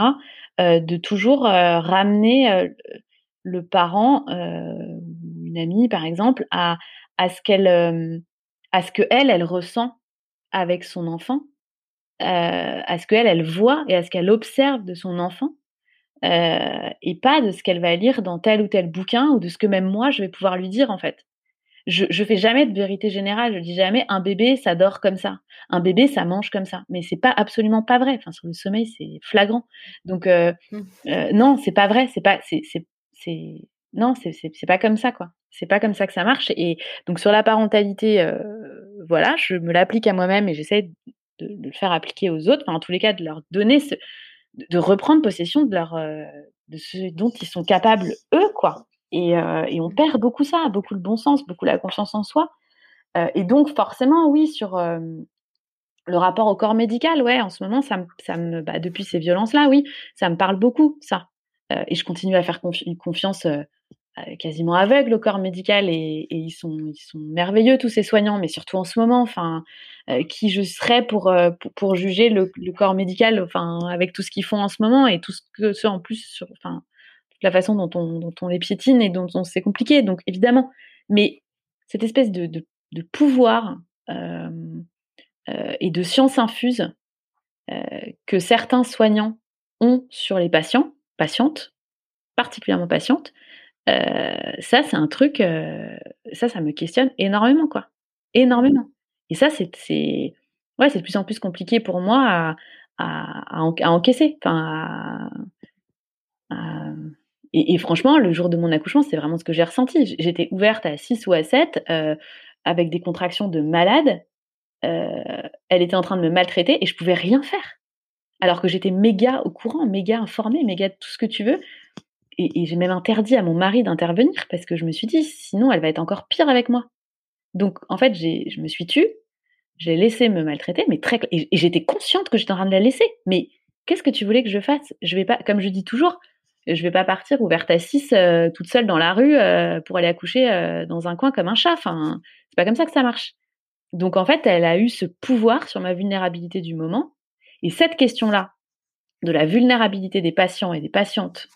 euh, de toujours euh, ramener le parent, une amie par exemple, à, à ce qu'elle, à ce que elle, elle ressent avec son enfant, à ce qu'elle, elle voit et à ce qu'elle observe de son enfant, et pas de ce qu'elle va lire dans tel ou tel bouquin ou de ce que même moi je vais pouvoir lui dire en fait je, je fais jamais de vérité générale. Je dis jamais un bébé ça dort comme ça, un bébé ça mange comme ça. Mais c'est pas absolument pas vrai. Enfin sur le sommeil c'est flagrant. Donc euh, mmh. euh, non c'est pas vrai. C'est pas c'est c'est c'est non c'est c'est pas comme ça quoi. C'est pas comme ça que ça marche. Et donc sur la parentalité euh, voilà je me l'applique à moi-même et j'essaie de, de, le faire appliquer aux autres. Enfin, en tous les cas de leur donner ce, de reprendre possession de leur euh, de ce dont ils sont capables eux quoi euh, et, on perd beaucoup ça, beaucoup le bon sens, beaucoup la confiance en soi. Euh, et donc, forcément, oui, sur euh, le rapport au corps médical, ouais, en ce moment, ça ça me bah, depuis ces violences-là, oui, ça me parle beaucoup, ça. et je continue à faire une confiance quasiment aveugle au corps médical et, ils, sont, ils sont merveilleux, tous ces soignants, mais surtout en ce moment, enfin, qui je serais pour, pour, juger le, corps médical, enfin, avec tout ce qu'ils font en ce moment et tout ce que ce en plus, enfin, la façon dont on, les piétine et dont on c'est compliqué, donc évidemment. Mais cette espèce de, pouvoir euh, euh, et de science infuse euh, que certains soignants ont sur les patients, patientes, particulièrement patientes, ça c'est un truc, ça ça me questionne énormément quoi, énormément. Et ça c'est c'est de plus en plus compliqué pour moi à, à, à, encaisser, enfin et, franchement, le jour de mon accouchement, c'est vraiment ce que j'ai ressenti. J'étais ouverte à 6 ou à 7, euh, avec des contractions de malade. Euh, elle était en train de me maltraiter et je pouvais rien faire. Alors que j'étais méga au courant, méga informée, méga tout ce que tu veux. Et, j'ai même interdit à mon mari d'intervenir parce que je me suis dit, sinon elle va être encore pire avec moi. Donc en fait, je me suis tue, j'ai laissé me maltraiter, mais très et, j'étais consciente que j'étais en train de la laisser. Mais qu'est-ce que tu voulais que je fasse? Je vais pas, comme je dis toujours, je vais pas partir ouverte à 6 euh, toute seule dans la rue euh, pour aller accoucher euh, dans un coin comme un chat. Enfin, c'est pas comme ça que ça marche. Donc en fait, elle a eu ce pouvoir sur ma vulnérabilité du moment. Et cette question-là, de la vulnérabilité des patients et des patientes,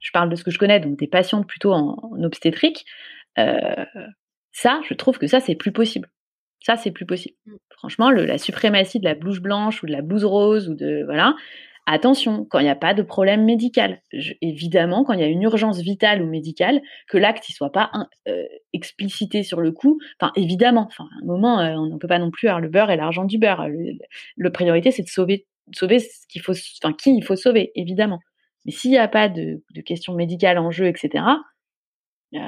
je parle de ce que je connais, donc des patientes plutôt en, obstétrique, ça, je trouve que ça, c'est plus possible. Ça, c'est plus possible. Mmh. Franchement, le, la suprématie de la blouse blanche ou de la blouse rose ou de voilà, Attention, quand il n'y a pas de problème médical, évidemment, quand il y a une urgence vitale ou médicale, que l'acte ne soit pas euh, explicité sur le coup. Enfin, évidemment, à un moment, euh, on ne peut pas non plus avoir le beurre et l'argent du beurre. Le, priorité, c'est de sauver, sauver ce qui il faut sauver, évidemment. Mais s'il n'y a pas de, questions médicales en jeu, etc. Euh,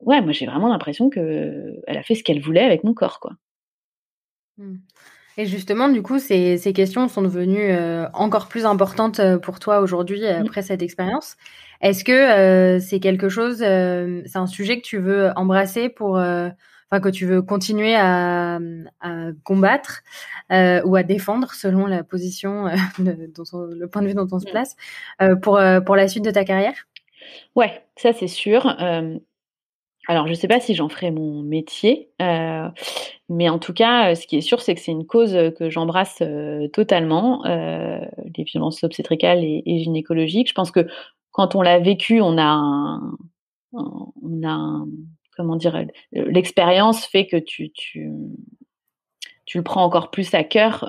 ouais, moi j'ai vraiment l'impression que elle a fait ce qu'elle voulait avec mon corps. Mmh. Et justement, du coup, ces, ces questions sont devenues euh, encore plus importantes euh, pour toi aujourd'hui euh, mmh. après cette expérience. Est-ce que c'est quelque chose, c'est un sujet que tu veux embrasser pour, enfin que tu veux continuer à, à combattre ou à défendre selon la position, de, dont le point de vue dont on se mmh. place, pour pour la suite de ta carrière? Ouais, ça c'est sûr. Alors, je ne sais pas si j'en ferai mon métier, euh, mais en tout cas, ce qui est sûr, c'est que c'est une cause que j'embrasse totalement, les violences obstétricales et, gynécologiques. Je pense que quand on l'a vécu, on a un, comment dire, l'expérience fait que tu, tu, tu le prends encore plus à cœur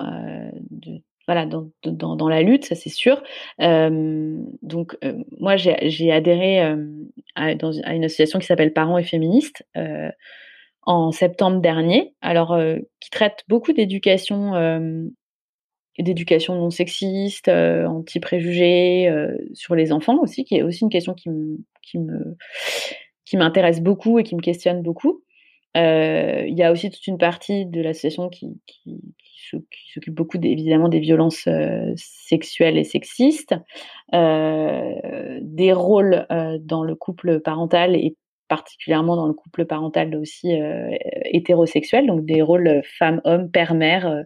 voilà, dans, dans, dans, la lutte, ça c'est sûr. Euh, donc, euh, moi, j'ai adhéré euh, à, une association qui s'appelle Parents et Féministes en septembre dernier, alors qui traite beaucoup d'éducation, d'éducation non sexiste, anti-préjugés sur les enfants aussi, qui est aussi une question qui me, qui qui m'intéresse beaucoup et qui me questionne beaucoup. Il y a aussi toute une partie de l'association qui, qui s'occupe beaucoup évidemment des violences euh, sexuelles et sexistes, euh, des rôles euh, dans le couple parental et particulièrement dans le couple parental aussi hétérosexuel, donc des rôles femme-homme, père-mère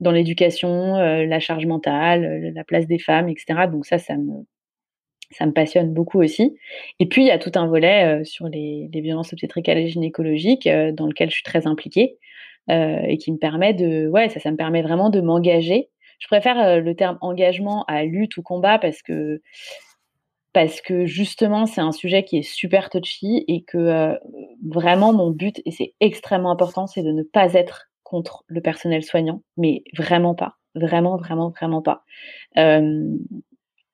dans l'éducation, la charge mentale, la place des femmes, etc. Donc ça, ça me, ça me passionne beaucoup aussi. Et puis, il y a tout un volet sur les, les, violences obstétricales et gynécologiques dans lequel je suis très impliquée. Euh, et qui me permet de, ouais, ça, ça me permet vraiment de m'engager. Je préfère euh, le terme engagement à lutte ou combat parce que parce que justement c'est un sujet qui est super touchy et que euh, vraiment mon but et c'est extrêmement important c'est de ne pas être contre le personnel soignant mais vraiment pas vraiment vraiment vraiment pas.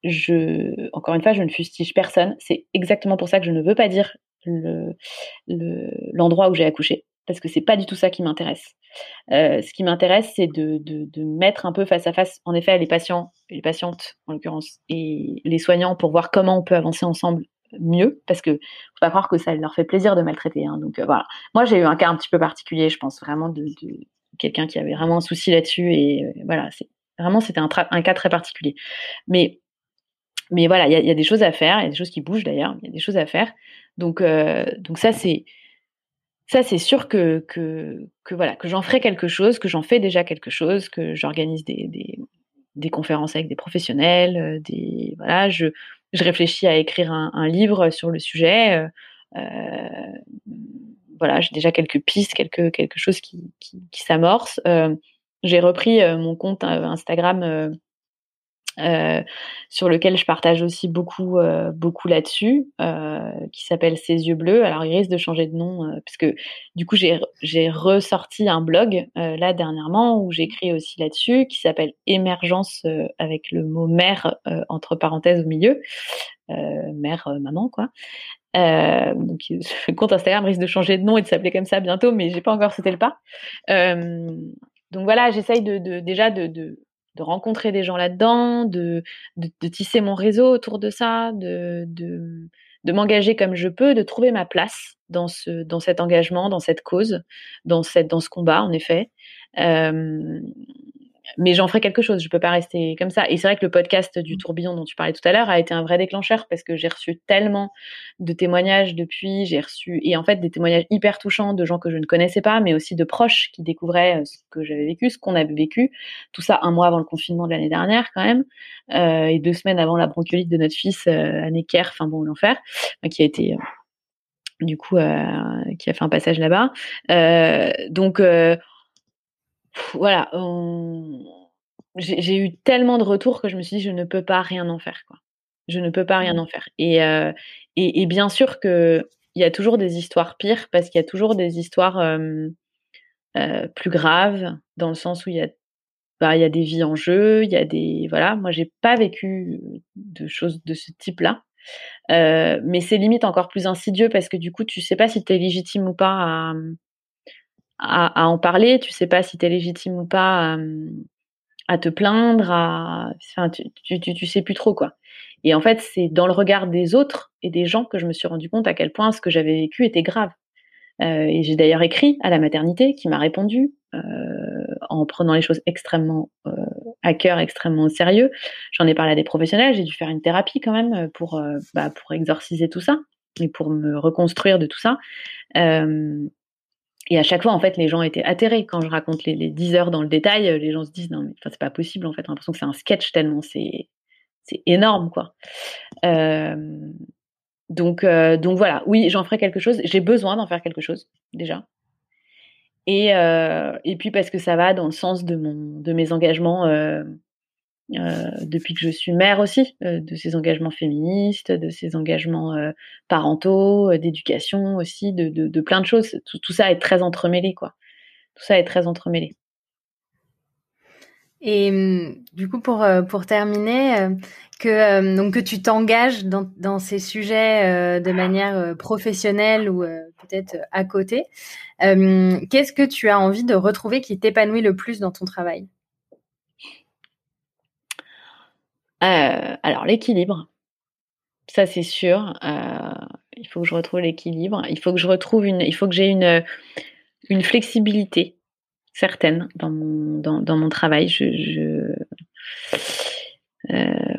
Je encore une fois je ne fustige personne. C'est exactement pour ça que je ne veux pas dire le l'endroit où j'ai accouché parce que c'est pas du tout ça qui m'intéresse. Euh, ce qui m'intéresse, c'est de, de, mettre un peu face à face, en effet, les patients, les patientes en l'occurrence, et les soignants pour voir comment on peut avancer ensemble mieux, parce que faut pas croire que ça leur fait plaisir de maltraiter. Hein, donc euh, voilà. Moi, j'ai eu un cas un petit peu particulier, je pense vraiment de, quelqu'un qui avait vraiment un souci là-dessus, et euh, voilà, c'est vraiment c'était un, un, cas très particulier. Mais mais voilà, il y, y, a des choses à faire, il y a des choses qui bougent d'ailleurs, il y a des choses à faire. Donc donc ça c'est ça c'est sûr que, voilà que j'en ferai quelque chose, que j'en fais déjà quelque chose, que j'organise des, conférences avec des professionnels, euh, des voilà, je, je réfléchis à écrire un, livre sur le sujet. Euh, euh voilà, j'ai déjà quelques pistes, quelque quelque chose qui, qui, s'amorce. J'ai repris mon compte Instagram euh, sur lequel je partage aussi beaucoup, euh, beaucoup là-dessus, euh, qui s'appelle Ses yeux bleus. Alors, il risque de changer de nom, parce que du coup, j'ai ressorti un blog là dernièrement où j'écris aussi là-dessus, qui s'appelle Émergence avec le mot mère entre parenthèses au milieu. mère, maman, quoi. donc, le compte Instagram risque de changer de nom et de s'appeler comme ça bientôt, mais j'ai pas encore sauté le pas. donc voilà, j'essaye de, déjà de de rencontrer des gens là-dedans, de, de, tisser mon réseau autour de ça, de, de, de m'engager comme je peux, de trouver ma place dans, ce, dans cet engagement, dans cette cause, dans, cette, dans ce combat, en effet. Mais j'en ferai quelque chose. Je peux pas rester comme ça. Et c'est vrai que le podcast du mmh. tourbillon dont tu parlais tout à l'heure a été un vrai déclencheur parce que j'ai reçu tellement de témoignages depuis. J'ai reçu et en fait des témoignages hyper touchants de gens que je ne connaissais pas, mais aussi de proches qui découvraient euh, ce que j'avais vécu, ce qu'on avait vécu. Tout ça un mois avant le confinement de l'année dernière quand même, euh, et deux semaines avant la bronchiolite de notre fils euh, à Necker. Enfin bon, l'enfer, qui a été euh, du coup qui a fait un passage là-bas. donc voilà, j'ai eu tellement de retours que je me suis dit, je ne peux pas rien en faire. Quoi. Je ne peux pas rien mmh. en faire. Et, euh, et, bien sûr qu'il y a toujours des histoires pires parce qu'il y a toujours des histoires euh, plus graves dans le sens où il y a bah, il y a des vies en jeu, il y a des voilà. Moi, j'ai pas vécu de choses de ce type-là, euh, mais c'est limite encore plus insidieux parce que du coup, tu sais pas si tu es légitime ou pas à, à, en parler, tu sais pas si tu es légitime ou pas à, te plaindre, enfin, tu, tu, tu, sais plus trop quoi. Et en fait, c'est dans le regard des autres et des gens que je me suis rendu compte à quel point ce que j'avais vécu était grave. Euh, et j'ai d'ailleurs écrit à la maternité qui m'a répondu euh, en prenant les choses extrêmement euh, à cœur, extrêmement au sérieux. J'en ai parlé à des professionnels, j'ai dû faire une thérapie quand même pour, bah, pour exorciser tout ça et pour me reconstruire de tout ça. Et à chaque fois, en fait, les gens étaient atterrés. Quand je raconte les, les 10 heures dans le détail, euh, les gens se disent non, mais c'est pas possible, en fait. J'ai l'impression que c'est un sketch tellement c'est, énorme, quoi. Euh, donc, donc voilà, oui, j'en ferai quelque chose. J'ai besoin d'en faire quelque chose déjà. Et, et puis parce que ça va dans le sens de, mon, de mes engagements euh, depuis que je suis mère aussi, euh, de ces engagements féministes, de ces engagements euh, parentaux, d'éducation aussi, de, plein de choses. Tout, tout, ça est très entremêlé, quoi. Tout ça est très entremêlé. Et hum, du coup, pour, pour terminer, que, donc que tu t'engages dans, dans, ces sujets de manière professionnelle ou peut-être à côté, qu'est-ce que tu as envie de retrouver qui t'épanouit le plus dans ton travail? Euh, alors l'équilibre, ça c'est sûr. Euh, il faut que je retrouve l'équilibre. Il faut que je retrouve une, j'ai une, flexibilité certaine dans mon, travail. Euh,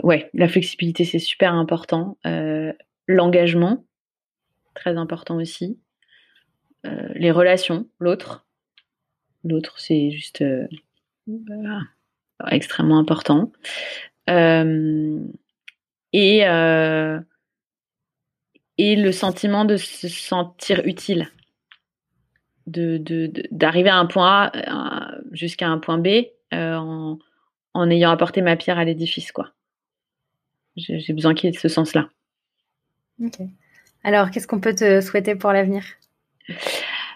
ouais, la flexibilité c'est super important. L'engagement, très important aussi. Les relations, l'autre, l'autre c'est juste extrêmement important. Euh, et, euh, et le sentiment de se sentir utile, d'arriver de, d'arriver à un point A euh, jusqu'à un point B en, en ayant apporté ma pierre à l'édifice. J'ai besoin qu'il y ait ce sens-là. Alors, qu'est-ce qu'on peut te souhaiter pour l'avenir?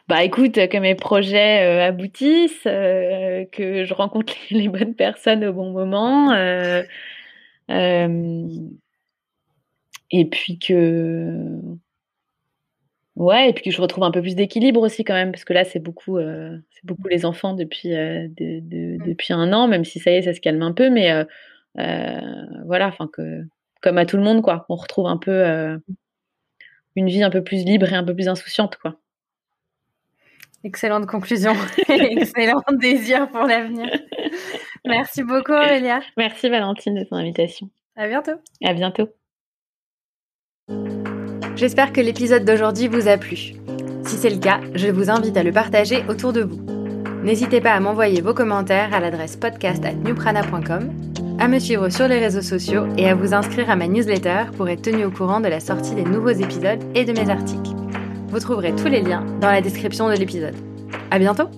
Bah écoute, que mes projets aboutissent, que je rencontre les, bonnes personnes au bon moment, euh, et puis que ouais, et puis que je retrouve un peu plus d'équilibre aussi quand même, parce que là c'est beaucoup, euh, c'est beaucoup les enfants depuis euh, de, de, mmh. depuis un an, même si ça y est, ça se calme un peu, mais voilà, enfin que comme à tout le monde quoi, on retrouve un peu une vie un peu plus libre et un peu plus insouciante quoi. Excellente conclusion, excellent désir pour l'avenir. Merci beaucoup Aurélia. Merci Valentine de ton invitation. À bientôt. À bientôt. J'espère que l'épisode d'aujourd'hui vous a plu. Si c'est le cas, je vous invite à le partager autour de vous. N'hésitez pas à m'envoyer vos commentaires à l'adresse podcast@newprana.com, à me suivre sur les réseaux sociaux et à vous inscrire à ma newsletter pour être tenu au courant de la sortie des nouveaux épisodes et de mes articles. Vous trouverez tous les liens dans la description de l'épisode. À bientôt!